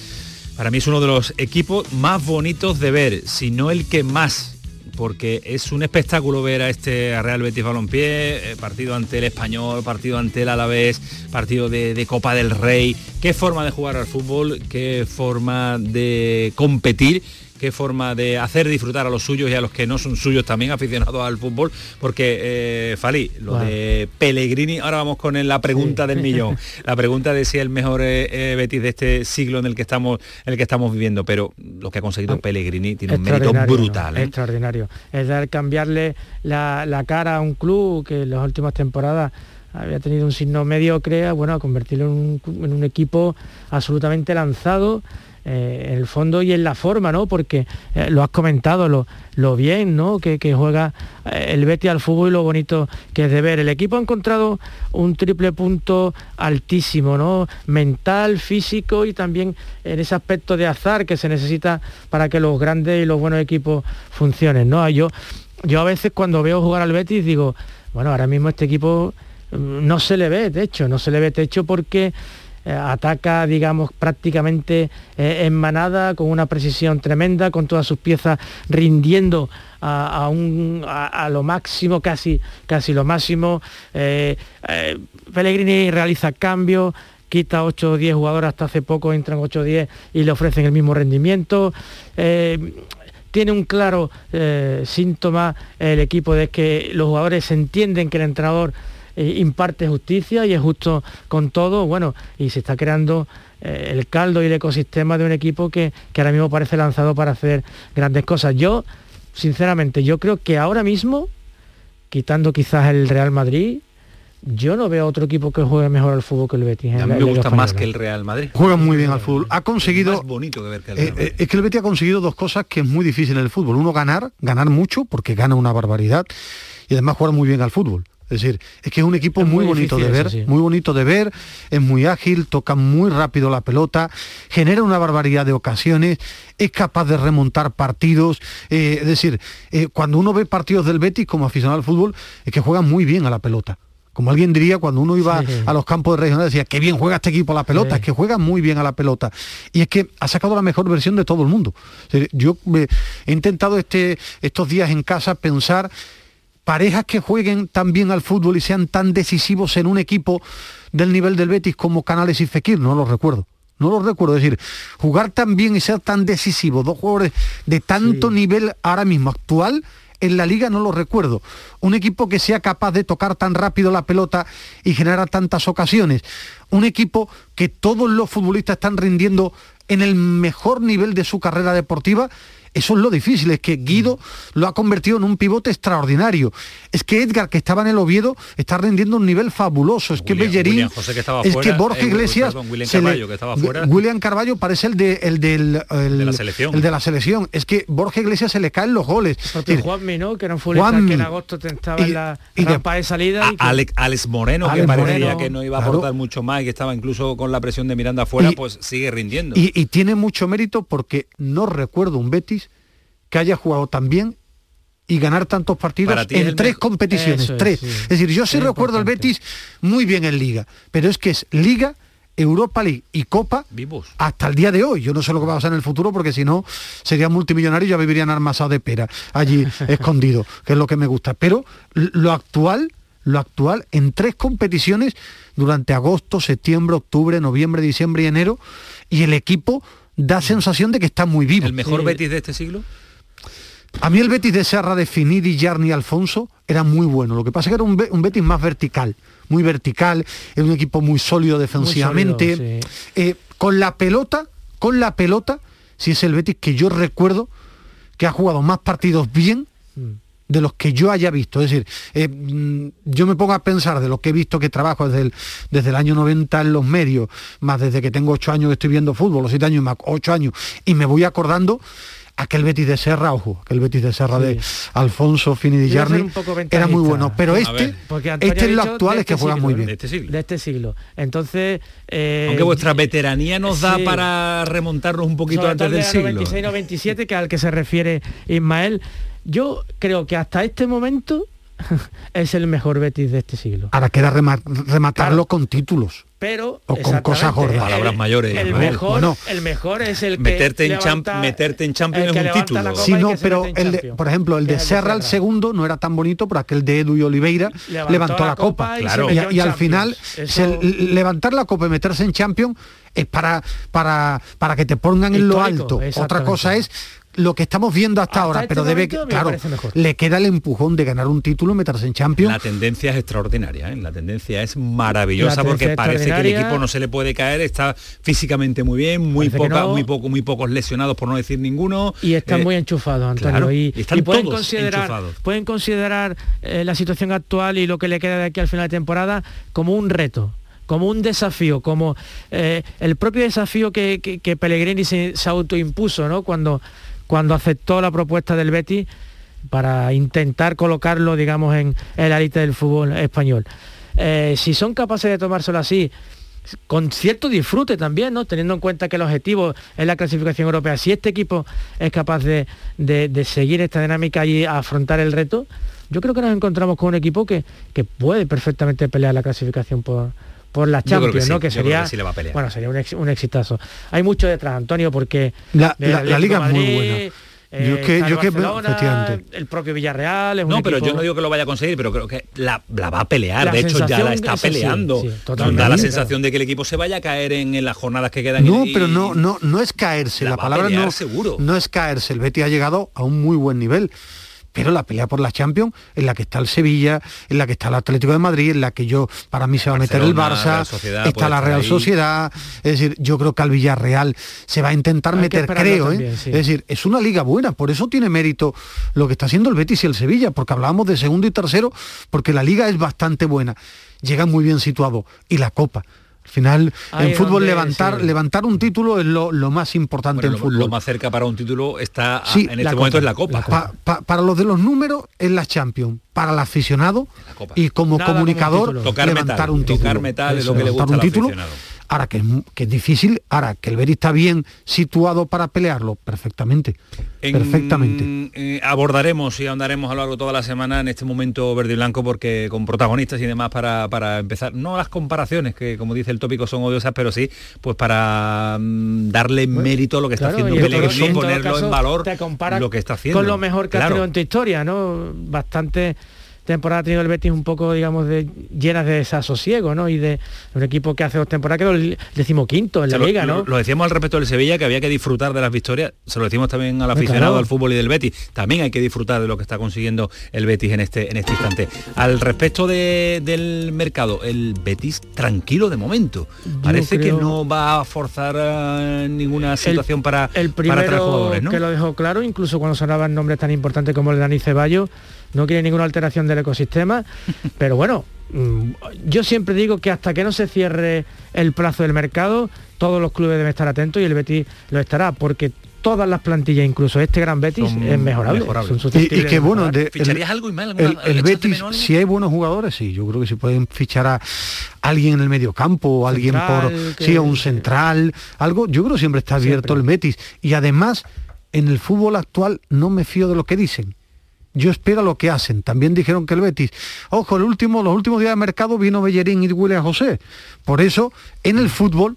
para mí es uno de los equipos más bonitos de ver, si no el que más porque es un espectáculo ver a este Real Betis Balompié, eh, partido ante el Español, partido ante el Alavés, partido de, de, Copa del Rey, qué forma de jugar al fútbol, qué forma de competir qué forma de hacer disfrutar a los suyos y a los que no son suyos también aficionados al fútbol, porque eh, Fali, lo wow. de Pellegrini, ahora vamos con la pregunta sí. del millón, *laughs* la pregunta de si es el mejor eh, eh, Betis de este siglo en el que estamos, en el que estamos viviendo, pero lo que ha conseguido ah, Pellegrini tiene un mérito brutal. ¿no? Extraordinario. Es dar cambiarle la, la cara a un club que en las últimas temporadas había tenido un signo mediocre, bueno, a convertirlo en un, equipo absolutamente lanzado, eh, en el fondo y en la forma, ¿no? Porque eh, lo has comentado, lo, lo bien, ¿no? Que, que juega eh, el Betis al fútbol y lo bonito que es de ver. El equipo ha encontrado un triple punto altísimo, ¿no? Mental, físico y también en ese aspecto de azar que se necesita para que los grandes y los buenos equipos funcionen, ¿no? Yo, yo a veces cuando veo jugar al Betis digo, bueno, ahora mismo este equipo no se le ve techo, no se le ve techo porque eh, ataca, digamos, prácticamente eh, en manada, con una precisión tremenda, con todas sus piezas rindiendo a, un, a, lo máximo, casi, casi lo máximo. Eh, Pellegrini realiza cambios, quita 8 o 10 jugadores, hasta hace poco entran 8 o 10 y le ofrecen el mismo rendimiento. tiene un claro síntoma el equipo de que los jugadores entienden que el entrenador imparte justicia y es justo con todo, bueno, y se está creando eh, el caldo y el ecosistema de un equipo que, que ahora mismo parece lanzado para hacer grandes cosas. Yo, sinceramente, yo creo que ahora mismo, quitando quizás el Real Madrid, yo no veo otro equipo que juegue mejor al fútbol que el Betis. A mí me gusta más que el Real Madrid. Juega muy bien al fútbol. Ha conseguido... Es más bonito que ver que el Real Madrid. Eh, es que el Betis ha conseguido dos cosas que es muy difícil en el fútbol. Uno, ganar, ganar mucho, porque gana una barbaridad, y además jugar muy bien al fútbol. Es decir, es que es un equipo es muy, muy, bonito de ver, eso, sí. muy bonito de ver, es muy ágil, toca muy rápido la pelota, genera una barbaridad de ocasiones, es capaz de remontar partidos. Eh, es decir, eh, cuando uno ve partidos del Betis como aficionado al fútbol, es que juegan muy bien a la pelota. Como alguien diría, cuando uno iba sí. a los campos de regional, decía, qué bien juega este equipo a la pelota, sí. es que juega muy bien a la pelota. Y es que ha sacado la mejor versión de todo el mundo. Yo eh, he intentado este, estos días en casa pensar parejas que jueguen tan bien al fútbol y sean tan decisivos en un equipo del nivel del Betis como Canales y Fekir, no los recuerdo. No los recuerdo, es decir, jugar tan bien y ser tan decisivo, dos jugadores de tanto sí. nivel ahora mismo actual, en la liga no lo recuerdo. Un equipo que sea capaz de tocar tan rápido la pelota y generar tantas ocasiones. Un equipo que todos los futbolistas están rindiendo en el mejor nivel de su carrera deportiva eso es lo difícil, es que Guido lo ha convertido en un pivote extraordinario. Es que Edgar, que estaba en el Oviedo, está rendiendo un nivel fabuloso. Es que Bellerín, William José, que estaba es fuera, que Borja eh, Iglesias... Perdón, William Carballo, le, que estaba fuera. William Carballo parece el de, el del, el, de la selección. El de la selección. Es que Borja Iglesias se le caen los goles. Porque Juanmi, ¿no? Que era un futbolista que en agosto estaba y, en la y rampa de, de salida. Y que... Alex, Alex, Moreno, Alex que parecía Moreno, que no iba a aportar claro. mucho más y que estaba incluso con la presión de Miranda afuera, pues sigue rindiendo. Y, y tiene mucho mérito porque no recuerdo un Betis que haya jugado tan bien y ganar tantos partidos en tres mejor. competiciones, Eso tres. Es, sí. es, decir, yo sí es recuerdo importante. el Betis muy bien en Liga, pero es que es Liga, Europa League y Copa Vivos. hasta el día de hoy. Yo no sé lo que va a pasar en el futuro porque si no sería multimillonario y ya vivirían armasados de pera allí *laughs* escondido, que es lo que me gusta. Pero lo actual, lo actual en tres competiciones durante agosto, septiembre, octubre, noviembre, diciembre y enero y el equipo da sensación de que está muy vivo. ¿El mejor sí. Betis de este siglo? A mí el Betis de Serra de Finidi, Yarni Alfonso era muy bueno. Lo que pasa es que era un, un Betis más vertical, muy vertical, era un equipo muy sólido defensivamente. Muy sólido, sí. eh, con la pelota, con la pelota, si es el Betis que yo recuerdo que ha jugado más partidos bien Mm. de los que yo haya visto. Es decir, eh, mm, yo me pongo a pensar de lo que he visto que trabajo desde el, desde el año 90 en los medios, más desde que tengo ocho años que estoy viendo fútbol, los siete años más ocho años, y me voy acordando aquel Betis de Serra, ojo, aquel Betis de Serra de Alfonso Fini ser Yarni, era muy bueno, pero este, este en lo actual es que este juega muy bien. De este siglo. Entonces... eh, Aunque vuestra veteranía nos da sí. para remontarnos un poquito sobre antes del de siglo. 96-97, que al que se refiere Ismael, yo creo que hasta este momento *laughs* es el mejor Betis de este siglo. Ahora queda rema- rematarlo con títulos. Pero O con cosas gordas. Palabras el- mayores, El mejor, Bueno. el mejor es el que Meterte en, levanta- champ- meterte en Champions es un título. Sí, no, pero el de, por ejemplo, el de Serra, el segundo, no era tan bonito, pero aquel de Edu y Oliveira Levantó levantó, la la, copa copa. y Claro. Y, al final, Eso- se- levantar la copa y meterse en Champions es para, para, para que te pongan en lo alto. Otra cosa es lo que estamos viendo hasta, Hasta ahora, este pero debe, claro, le queda el empujón de ganar un título y meterse en Champions. La tendencia es extraordinaria, ¿eh? la tendencia es maravillosa porque parece que el equipo no se le puede caer, está físicamente muy bien, muy poca, no. muy poco, muy pocos lesionados por no decir ninguno. y están Eh, muy enchufados Antonio claro, y, y están y pueden todos considerar enchufados. pueden considerar eh, la situación actual y lo que le queda de aquí al final de temporada como un reto como un desafío como eh, el propio desafío que, que- que Pellegrini se, se autoimpuso ¿no? cuando cuando aceptó la propuesta del Betis para intentar colocarlo digamos en, la élite del fútbol español Eh, si son capaces de tomárselo así con cierto disfrute también, ¿no? Teniendo en cuenta que el objetivo es la clasificación europea. Si este equipo es capaz de, de- de seguir esta dinámica y afrontar el reto, yo creo que nos encontramos con un equipo que, que puede perfectamente pelear la clasificación por, por la que Champions, sí, ¿no? Que sería, que sí le va a pelear. bueno, sería un, ex- un exitazo. Hay mucho detrás, Antonio, porque La- liga es muy buena. eh, Yo que- está el yo que- Barcelona, efectivamente. el propio Villarreal, es un No, pero equipo- yo no digo que lo vaya a conseguir, pero creo que la, la va a pelear. La de hecho, ya la está peleando. sí, da totalmente. la sensación de que el equipo se vaya a caer en, en las jornadas que quedan. No, y- pero no, no, no es caerse. La palabra pelear no, seguro. no es caerse. El Betis ha llegado a un muy buen nivel. Pero la pelea por la Champions, en la que está el Sevilla, en la que está el Atlético de Madrid, en la que yo, para mí se va a meter el Barça, Sociedad está la Real. Sociedad. Es decir, yo creo que al Villarreal se va a intentar Hay meter, creo. ¿eh? sí. Es decir, es una liga buena, por eso tiene mérito lo que está haciendo el Betis y el Sevilla, porque hablábamos de segundo y tercero, porque la liga es bastante buena. Llegan muy bien situados. Y la Copa. Al final, Ahí en fútbol levantar, sí. levantar un título es lo, lo más importante Bueno, en lo, fútbol. lo más cerca para un título está a- Sí, en este momento es la Copa. Pa- pa- para los de los números es la Champions, para el aficionado y como Nada como un comunicador levantar metal, un título. tocar metal es lo que le gusta un al título. aficionado. Ahora que es, mu- que es difícil, ahora que el Betis está bien situado para pelearlo, perfectamente. En- Perfectamente. eh, abordaremos y ahondaremos a lo largo de toda la semana en este momento verde y blanco porque con protagonistas y demás para, para empezar, no las comparaciones que como dice el tópico son odiosas, pero sí pues para mm, darle mérito a lo que está Claro, haciendo Pellegrini ponerlo en valor te lo que está haciendo. con lo mejor que has Claro. tenido en tu historia, ¿no? Bastante temporada ha tenido el Betis un poco, digamos, de, llenas de desasosiego, ¿no? Y de un equipo que hace dos temporadas quedó el decimoquinto en la liga, ¿no? lo decíamos al respecto del Sevilla, que había que disfrutar de las victorias. Se lo decimos también al aficionado claro. al fútbol y del Betis. También hay que disfrutar de lo que está consiguiendo el Betis en este, en este instante. Al respecto de- del mercado, el Betis tranquilo de momento. Parece creo- que no va a forzar eh, ninguna situación para, el para traer primero jugadores, ¿no? que lo dejó claro, incluso cuando sonaban nombres tan importantes como el Dani Ceballos, no quiere ninguna alteración del ecosistema, *laughs* pero bueno, mm, yo siempre digo que hasta que no se cierre el plazo del mercado, todos los clubes deben estar atentos y el Betis lo estará, porque todas las plantillas, incluso este gran Betis, Son es mejorable. son Y, y que bueno, de- el, ¿Ficharías algo, el- ¿Alguna- el Betis, si hay buenos jugadores, sí, yo creo que si pueden fichar a alguien en el medio campo, o alguien por que- sí, a un central, algo, yo creo que siempre está abierto Siempre. el Betis. Y además, en el fútbol actual no me fío de lo que dicen. Yo espero lo que hacen. También dijeron que el Betis, ojo, el último, los últimos días de mercado vino Bellerín y William José. Por eso, en el fútbol,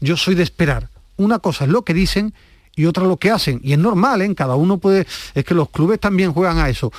yo soy de esperar. Una cosa es lo que dicen y otra lo que hacen. Y es normal, ¿eh? Cada uno puede. Es que los clubes también juegan a eso.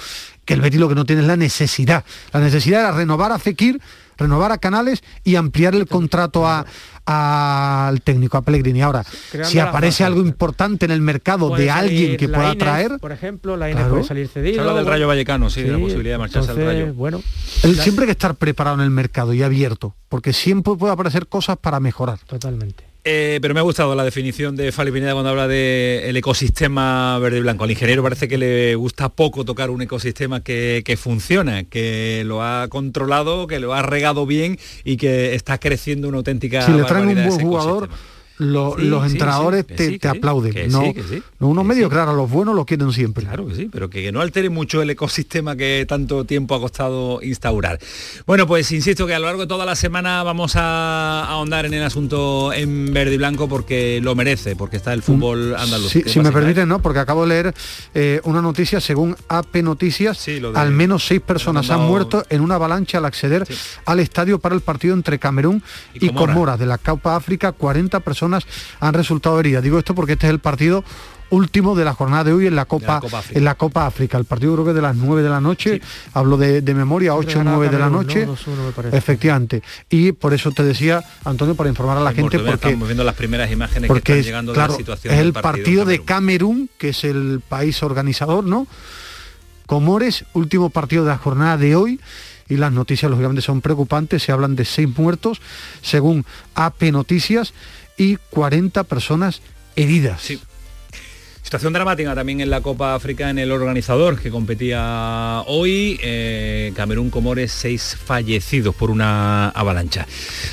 Que el Betis lo que no tiene es la necesidad. La necesidad era renovar a Fekir, renovar a Canales y ampliar el contrato a al técnico, a Pellegrini. Ahora, Creando si aparece algo importante en el mercado de alguien que pueda traer, por ejemplo, la INE Claro. puede salir cedido. Se habla del Rayo Vallecano, sí, de la posibilidad de marcharse al entonces, Rayo. Bueno, él la- siempre hay que estar preparado en el mercado y abierto, porque siempre puede aparecer cosas para mejorar. totalmente. Eh, pero me ha gustado la definición de Fali Pineda cuando habla del ecosistema verde y blanco. Al ingeniero parece que le gusta poco tocar un ecosistema que, que, funciona, que lo ha controlado, que lo ha regado bien y que está creciendo una auténtica. Si le traen un buen jugador, lo, sí, los entrenadores sí, sí, te, te, aplauden. no, no unos medios, claro, los buenos lo quieren siempre. Claro que sí, pero que, que, no altere mucho el ecosistema que tanto tiempo ha costado instaurar. Bueno, pues insisto que a lo largo de toda la semana vamos a, ahondar en el asunto en verde y blanco porque lo merece, porque está el fútbol andaluz. Si me permiten, ¿no? Porque acabo de leer eh, una noticia, según AP Noticias, de, al menos seis personas han muerto en una avalancha al acceder al estadio para el partido entre Camerún y, y de la Copa África, 40 personas han resultado heridas. Digo esto porque este es el partido último de la jornada de hoy en la Copa, la Copa en la Copa África. El partido creo que de las 9 de la noche, sí. hablo de, de, memoria, 8 o 9 de la noche. ¿no? efectivamente. Y por eso te decía, Antonio, para informar a la gente, porque estamos viendo las primeras imágenes porque que están llegando claro, de la situación es el del partido, de Camerún, que es el país organizador, ¿no? Comores, último partido de la jornada de hoy y las noticias lógicamente son preocupantes, se hablan de seis muertos, según AP Noticias, y 40 personas heridas. Situación dramática también en la Copa África en el organizador que competía hoy. Eh, Camerún Comores, seis fallecidos por una avalancha.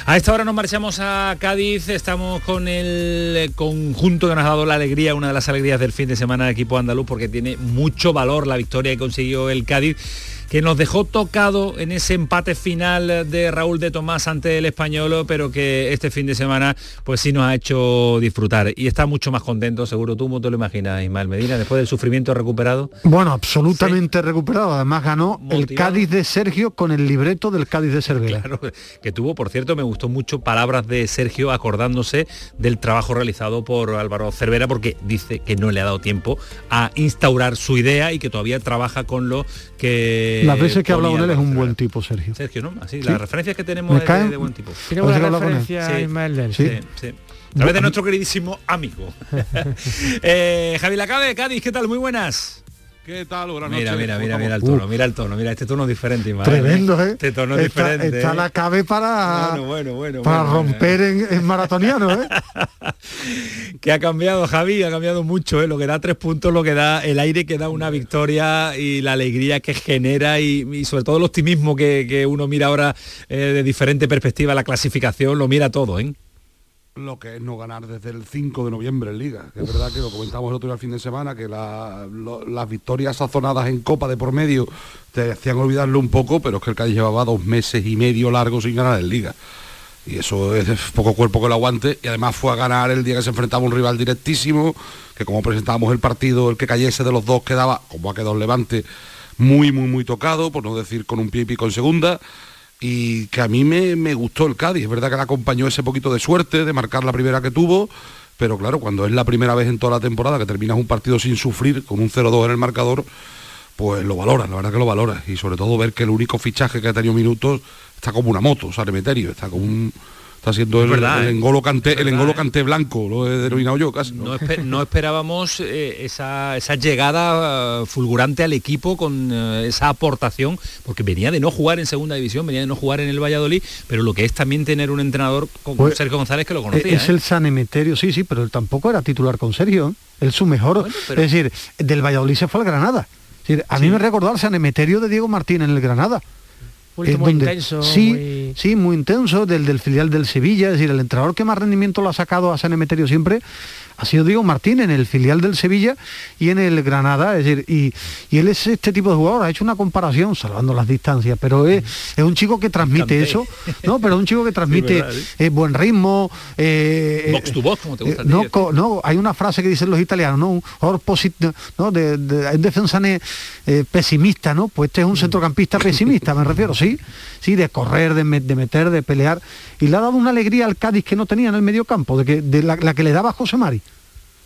A esta hora nos marchamos a Cádiz. Estamos con el conjunto que nos ha dado la alegría, una de las alegrías del fin de semana del equipo andaluz, porque tiene mucho valor la victoria que consiguió el Cádiz que nos dejó tocado en ese empate final de Raúl de Tomás ante el español, pero que este fin de semana pues sí nos ha hecho disfrutar. Y está mucho más contento, seguro tú, ¿cómo te lo imaginas, Ismael Medina, después del sufrimiento recuperado? Bueno, absolutamente sí. recuperado. Además ganó Motivado. el Cádiz de Sergio con el libreto del Cádiz de Cervera. Claro, que tuvo, por cierto, me gustó mucho palabras de Sergio acordándose del trabajo realizado por Álvaro Cervera, porque dice que no le ha dado tiempo a instaurar su idea y que todavía trabaja con lo que las veces que he hablado con él es un buen tipo, Sergio. Sergio, ¿no? Así, ¿Sí? las referencias que tenemos es de, de, buen tipo. Tiene buena referencia a Ismael del. Sí, sí. sí. A través de nuestro queridísimo amigo. *laughs* *laughs* eh, Javi Lacabe de Cádiz, ¿qué tal? Muy buenas. ¿Qué tal? Buenas mira, noches. Mira, mira, mira el tono, uh. mira el tono, mira, este tono es diferente, Tremendo, ¿eh? Este tono es diferente. Está ¿eh? la cabe para, bueno, bueno, bueno, para bueno, romper en, en, maratoniano, ¿eh? *laughs* que ha cambiado, Javi, ha cambiado mucho, ¿eh? Lo que da tres puntos, lo que da el aire que da una victoria y la alegría que genera y, y sobre todo el optimismo que, que uno mira ahora eh, de diferente perspectiva, la clasificación, lo mira todo, ¿eh? Lo que es no ganar desde el 5 de noviembre en Liga. Es verdad que lo comentamos el otro día al fin de semana, que las victorias sazonadas en Copa de por medio te hacían olvidarlo un poco, pero es que el Cádiz llevaba dos meses y medio largos sin ganar en Liga. Y eso es poco cuerpo que lo aguante. Y además fue a ganar el día que se enfrentaba un rival directísimo, que como presentábamos el partido, el que cayese de los dos quedaba, como ha quedado el Levante, muy, muy, muy tocado, por no decir con un pie y pico en segunda y que a mí me, me, gustó el Cádiz. Es verdad que le acompañó ese poquito de suerte de marcar la primera que tuvo, pero claro, cuando es la primera vez en toda la temporada que terminas un partido sin sufrir, con un 0-2 en el marcador, pues lo valoras, la verdad que lo valoras. Y sobre todo ver que el único fichaje que ha tenido minutos está como una moto, o sea, Remeterio, está como un está siendo el, verdad, el, ¿eh? engolo cante, el engolo cante blanco, lo he denominado yo casi. No, esper, no esperábamos eh, esa, esa, llegada uh, fulgurante al equipo con uh, esa aportación, porque venía de no jugar en segunda división, venía de no jugar en el Valladolid, pero lo que es también tener un entrenador como pues, Sergio González que lo conocía. Es ¿eh? el San Emeterio, sí, sí, pero él tampoco era titular con Sergio. Él su mejor. Bueno, pero... Es decir, del Valladolid se fue al Granada. Es decir, a sí. mí me recordó al San Emeterio de Diego Martín en el Granada. Es muy donde, intenso. Sí, muy... sí, muy intenso, del, del filial del Sevilla. Es decir, el entrenador que más rendimiento lo ha sacado a San Emeterio siempre ha sido Diego Martín en el filial del Sevilla y en el Granada, es decir, y, y él es este tipo de jugador, ha hecho una comparación, salvando las distancias, pero es, es un chico que transmite eso, ¿no? Pero es un chico que *laughs* transmite sí, verdad, ¿sí? eh, buen ritmo. Eh, box to box, como te gusta. Eh, no, no, hay una frase que dicen los italianos, ¿no? Un jugador ¿no? De, de, de defensa eh, pesimista, ¿no? Pues este es un centrocampista pesimista, me refiero, sí, sí, de correr, de, de, meter, de pelear, y le ha dado una alegría al Cádiz que no tenía en el medio campo, de, que, de la, la que le daba José Mari.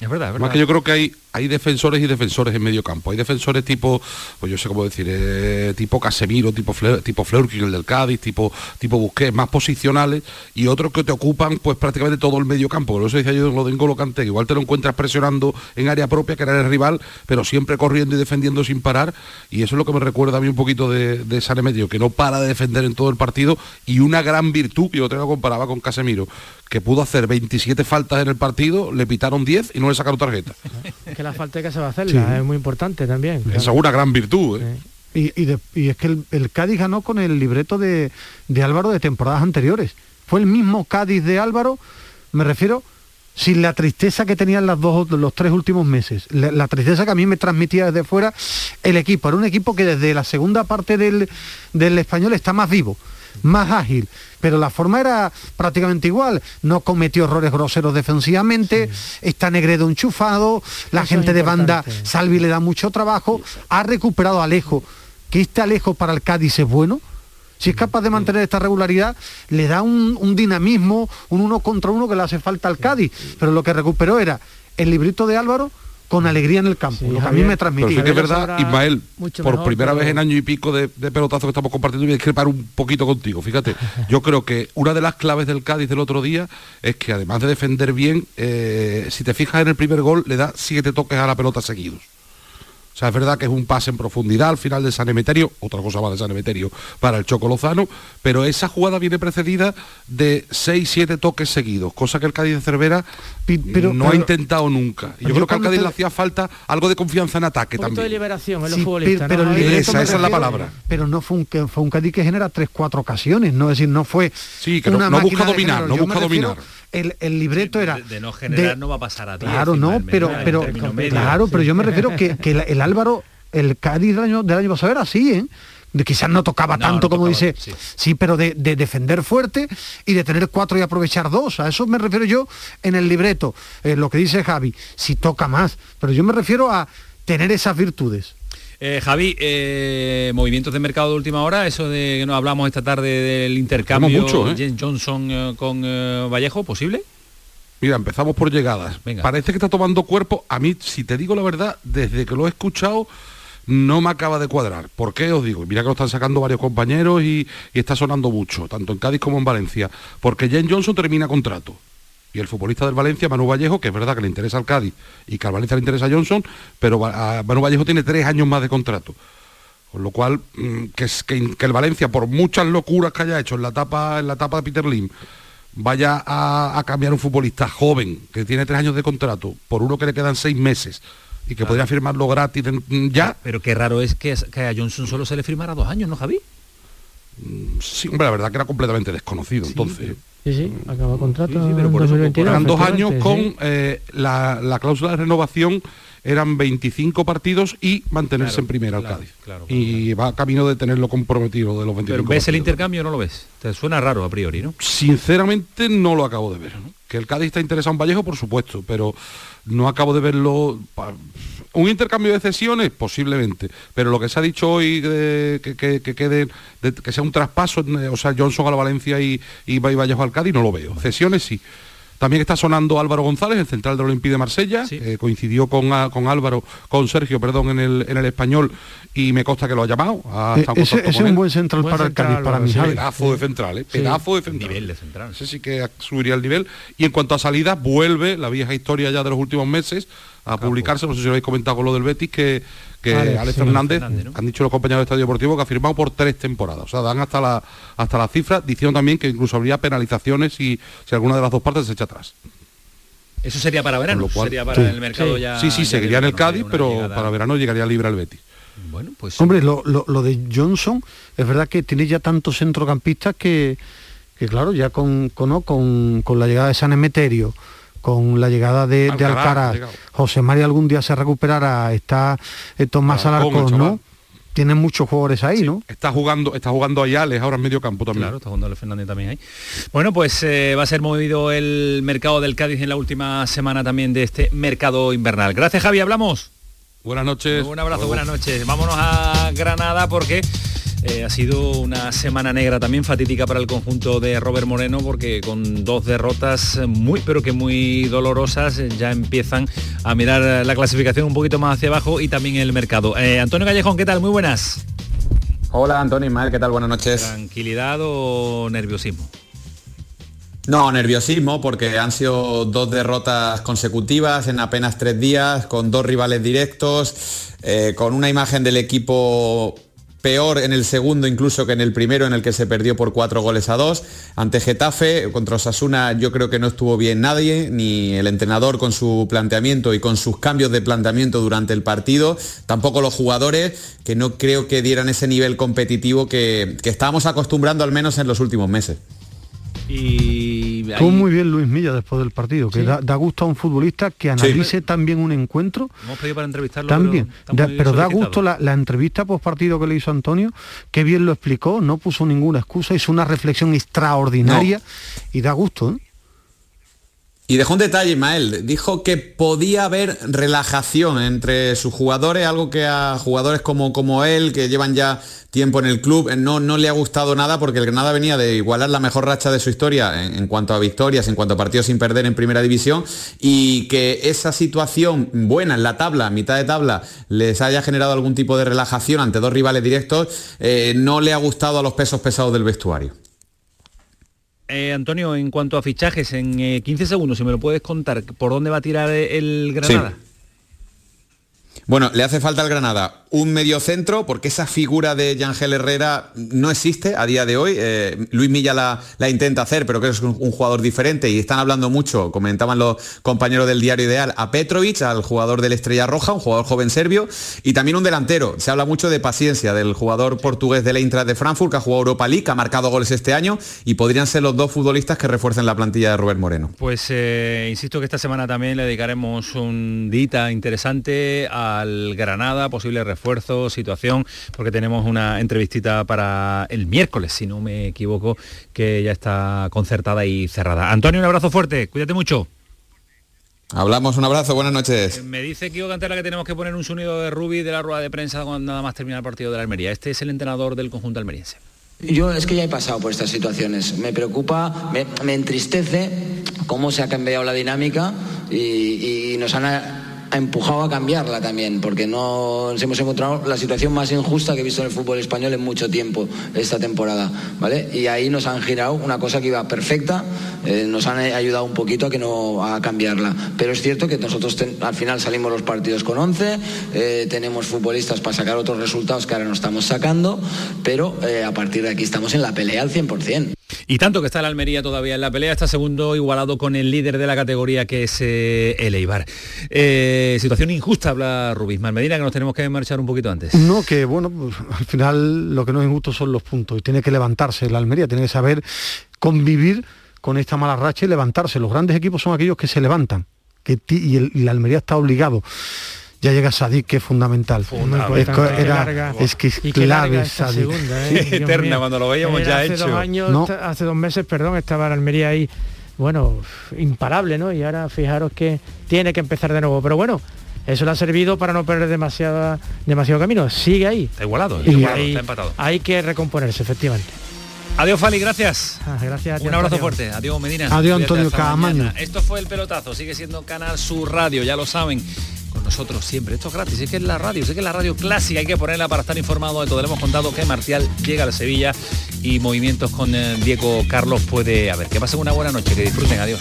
Es verdad, es verdad. Más que yo creo que hay hay defensores y defensores en medio campo. Hay defensores tipo, pues yo sé cómo decir, eh, tipo Casemiro, tipo Fleur, tipo el del Cádiz, tipo, tipo Busquets, más posicionales, y otros que te ocupan pues prácticamente todo el medio campo. Por eso decía yo lo de N'Golo Kanté, igual te lo encuentras presionando en área propia, que era el rival, pero siempre corriendo y defendiendo sin parar, y eso es lo que me recuerda a mí un poquito de, de San Medio, que no para de defender en todo el partido, y una gran virtud, que yo te lo comparaba con Casemiro, que pudo hacer 27 faltas en el partido, le pitaron 10 y no le sacaron tarjeta. *laughs* que la falta que se va a hacer es muy importante también. Esa es una gran virtud. ¿eh? Y, es que el, Cádiz ganó con el libreto de, Álvaro de temporadas anteriores. Fue el mismo Cádiz de Álvaro, me refiero, sin la tristeza que tenían las dos, los tres últimos meses. La, tristeza que a mí me transmitía desde fuera el equipo. Era un equipo que desde la segunda parte del, del español está más vivo más ágil, pero la forma era prácticamente igual. No cometió errores groseros defensivamente, está Negredo enchufado, la gente de banda Salvi le da mucho trabajo, ha recuperado a Alejo, que este Alejo para el Cádiz es bueno. Si es capaz de mantener esta regularidad, le da un, un dinamismo, un uno contra uno que le hace falta al Cádiz. Pero lo que recuperó era el librito de Álvaro, con alegría en el campo, lo que a mí me transmitía. Pero sí que es verdad, Ismael, por primera vez en año y pico de, pelotazo que estamos compartiendo, voy a discrepar un poquito contigo. Fíjate, *laughs* yo creo que una de las claves del Cádiz del otro día es que además de defender bien, eh, si te fijas en el primer gol, le da siete toques a la pelota seguidos. O sea, es verdad que es un pase en profundidad al final de San Emeterio, otra cosa va de San Emeterio para el Choco Lozano, pero esa jugada viene precedida de 6-7 toques seguidos, cosa que el Cádiz de Cervera no ha intentado nunca. Y yo creo que al Cádiz le hacía falta algo de confianza en ataque un también. de liberación en los futbolistas. Pero, esa, es la palabra. Pero no fue un, fue un Cádiz que genera 3-4 ocasiones, no es decir, no fue. Sí, que no, busca dominar, no busca dominar el, libreto era de, no generar no va a pasar a ti claro no pero pero claro pero yo me refiero que, *laughs* el, Álvaro el Cádiz del año del año pasado era así ¿eh? de quizás no tocaba tanto como dice sí. pero de, defender fuerte y de tener cuatro y aprovechar dos. A eso me refiero yo en el libreto. Eh, lo que dice Javi si toca más. Pero yo me refiero a tener esas virtudes eh, Javi, eh, movimientos de mercado de última hora, eso de que nos hablamos esta tarde del intercambio mucho, ¿eh? Johnson con Vallejo, ¿posible? Mira, empezamos por llegadas. Parece que está tomando cuerpo. A mí, si te digo la verdad, desde que lo he escuchado, no me acaba de cuadrar. ¿Por qué os digo? Mira que lo están sacando varios compañeros y, y está sonando mucho, tanto en Cádiz como en Valencia. Porque Jen Johnson termina contrato y el futbolista del Valencia, Manu Vallejo, que es verdad que le interesa al Cádiz y que al Valencia le interesa a Johnson, pero a Manu Vallejo tiene tres años más de contrato. Con lo cual, mm, que, que, el Valencia, por muchas locuras que haya hecho en la etapa, en la etapa de Peter Lim, vaya a, cambiar un futbolista joven que tiene tres años de contrato por uno que le quedan seis meses y que podría firmarlo gratis ya. Pero qué raro es que, que, a Johnson solo se le firmara dos años, ¿no, Javi? Mm, sí, hombre, la verdad que era completamente desconocido entonces. Sí, sí, acaba contrato pero por Eran dos años con eh, la, cláusula de renovación eran 25 partidos y mantenerse en primera al Cádiz. y va camino de tenerlo comprometido de los 25 Pero ¿ves el intercambio o no lo ves? Te suena raro a priori, ¿no? Sinceramente no lo acabo de ver. Que el Cádiz está interesado en Vallejo, por supuesto, pero no acabo de verlo un intercambio de cesiones, posiblemente, pero lo que se ha dicho hoy que, quede, que sea un traspaso, o sea, Johnson a la Valencia y, y Vallejo al Cádiz, no lo veo. Cesiones sí. También está sonando Álvaro González, el central del Olympique de Marsella, eh, coincidió con, con, Álvaro, con Sergio, perdón, en el, en el español y me consta que lo ha llamado. Eh, ese, es un buen central para el Cádiz, para mí. Pedazo de central, ¿eh? Pedazo de central. Nivel de central. Ese sí que subiría el nivel. Y en cuanto a salida, vuelve la vieja historia ya de los últimos meses a publicarse, no sé si lo habéis comentado con lo del Betis, que, que Alex, Fernández, han dicho los compañeros de Estadio Deportivo que ha firmado por tres temporadas. O sea, dan hasta la, hasta la cifra, diciendo también que incluso habría penalizaciones si, si alguna de las dos partes se echa atrás. Eso sería para verano, sería para el mercado sí. ya. Sí, sí, seguiría en el Cádiz, pero para verano llegaría libre al Betis. Bueno, pues. Hombre, lo, de Johnson, es verdad que tiene ya tantos centrocampistas que, que claro, ya con, con, con la llegada de San Emeterio, con la llegada de Alcaraz, José María algún día se recuperará, está eh, Tomás Alarcón, ¿no? Tienen muchos jugadores ahí, ¿no? Está jugando, está jugando Ayales ahora en medio campo también. Claro, está jugando el Fernández también ahí. Bueno, pues eh, va a ser movido el mercado del Cádiz en la última semana también de este mercado invernal. Gracias, Javi, hablamos. Buenas noches. Un abrazo, buenas noches. Vámonos a Granada porque Eh, ha sido una semana negra también fatídica para el conjunto de Robert Moreno porque con dos derrotas muy pero que muy dolorosas eh, ya empiezan a mirar la clasificación un poquito más hacia abajo y también el mercado. Eh, Antonio Callejón, ¿qué tal? Muy buenas. Hola Antonio Ismael, ¿qué tal? Buenas noches. ¿Tranquilidad o nerviosismo? No, nerviosismo porque han sido dos derrotas consecutivas en apenas tres días, con dos rivales directos, eh, con una imagen del equipo peor en el segundo incluso que en el primero en el que se perdió por cuatro goles a dos. Ante Getafe, contra Osasuna yo creo que no estuvo bien nadie, ni el entrenador con su planteamiento y con sus cambios de planteamiento durante el partido, tampoco los jugadores que no creo que dieran ese nivel competitivo que, que estábamos acostumbrando al menos en los últimos meses. Y Estuvo muy bien Luis Milla después del partido, que da, da gusto a un futbolista que analice también un encuentro. Hemos pedido para entrevistarlo. También, pero, Da- pero da gusto la, la entrevista post partido que le hizo Antonio, que bien lo explicó, no puso ninguna excusa, hizo una reflexión extraordinaria y da gusto. ¿eh? Y dejó un detalle, Ismael. Dijo que podía haber relajación entre sus jugadores, algo que a jugadores como, como él, que llevan ya tiempo en el club, eh, no, no le ha gustado nada porque el Granada venía de igualar la mejor racha de su historia en, cuanto a victorias, en cuanto a partidos sin perder en primera división, y que esa situación buena en la tabla, mitad de tabla, les haya generado algún tipo de relajación ante dos rivales directos, eh, no le ha gustado a los pesos pesados del vestuario. Eh, Antonio, en cuanto a fichajes, en eh, 15 segundos, si me lo puedes contar, ¿por dónde va a tirar eh, el Granada? Bueno, le hace falta al Granada un mediocentro porque esa figura de Yangel Herrera no existe a día de hoy. Eh, Luis Milla la, intenta hacer, pero creo que es un, jugador diferente y están hablando mucho, comentaban los compañeros del diario Ideal, a Petrovic, al jugador del Estrella Roja, un jugador joven serbio, y también un delantero. Se habla mucho de paciencia del jugador portugués del Eintracht de Frankfurt, que ha jugado Europa League, que ha marcado goles este año y podrían ser los dos futbolistas que refuercen la plantilla de Robert Moreno. Pues eh, insisto que esta semana también le dedicaremos un dita interesante al Granada, posible refuerzo, situación, porque tenemos una entrevistita para el miércoles, si no me equivoco, que ya está concertada y cerrada. Antonio, un abrazo fuerte, cuídate mucho. Hablamos, un abrazo, buenas noches. Me dice Kio Cantera que tenemos que poner un sonido de Rubi de la rueda de prensa cuando nada más termina el partido de la Almería. Este es el entrenador del conjunto almeriense. Yo es que ya he pasado por estas situaciones. Me preocupa, me, me entristece cómo se ha cambiado la dinámica y, y nos han ha empujado a cambiarla también, porque no nos hemos encontrado la situación más injusta que he visto en el fútbol español en mucho tiempo esta temporada, ¿vale? Y ahí nos han girado una cosa que iba perfecta, eh, nos han ayudado un poquito a que no a cambiarla. Pero es cierto que nosotros al final salimos los partidos con 11, eh, tenemos futbolistas para sacar otros resultados que ahora no estamos sacando, pero eh, a partir de aquí estamos en la pelea al 100%. Y tanto que está la Almería todavía en la pelea, está segundo igualado con el líder de la categoría que es eh, el Eibar. Eh, situación injusta, habla Rubí Medina, que nos tenemos que marchar un poquito antes. No, que bueno, pues, al final lo que no es injusto son los puntos y tiene que levantarse la Almería, tiene que saber convivir con esta mala racha y levantarse. Los grandes equipos son aquellos que se levantan que y, el- y la Almería está obligado. Ya llega Sadik, que es fundamental. Fundamental. Es, Qué era- larga. es que es clave Sadik. segunda, ¿eh? Eterna, mío. cuando lo veíamos Era ya hace hecho. Dos años, No. Hace dos meses, perdón, estaba la Almería ahí, bueno, imparable, ¿no? Y ahora fijaros que tiene que empezar de nuevo. Pero bueno, eso le ha servido para no perder demasiada, demasiado camino. Sigue ahí. Está igualado, está Y igualado, ahí está empatado. hay que recomponerse, efectivamente. Adiós, Fali, gracias. Ah, gracias Un abrazo Antonio. fuerte. Adiós, Medina. Adiós, Antonio Caamaño. Esto fue el pelotazo. Sigue siendo Canal Sur Radio, ya lo saben. Con nosotros siempre. Esto es gratis. Es que es la radio. Es que es la radio clásica. Hay que ponerla para estar informado de todo. Le hemos contado que Marcial llega a Sevilla y movimientos con eh, Diego Carlos puede haber. Que pasen una buena noche. Que disfruten. Adiós.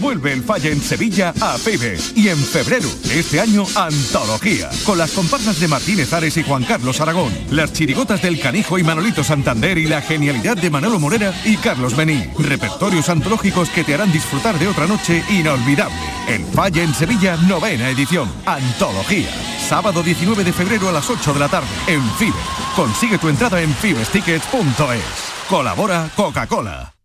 Vuelve el Falla en Sevilla a FIBE y en febrero, este año, Antología, con las comparsas de Martínez Ares y Juan Carlos Aragón, las chirigotas del Canijo y Manolito Santander y la genialidad de Manolo Morera y Carlos Bení. Repertorios antológicos que te harán disfrutar de otra noche inolvidable. El Falla en Sevilla, novena edición, Antología. Sábado 19 de febrero a las 8 de la tarde, en FIBE. Consigue tu entrada en fibestickets.es. Colabora Coca-Cola.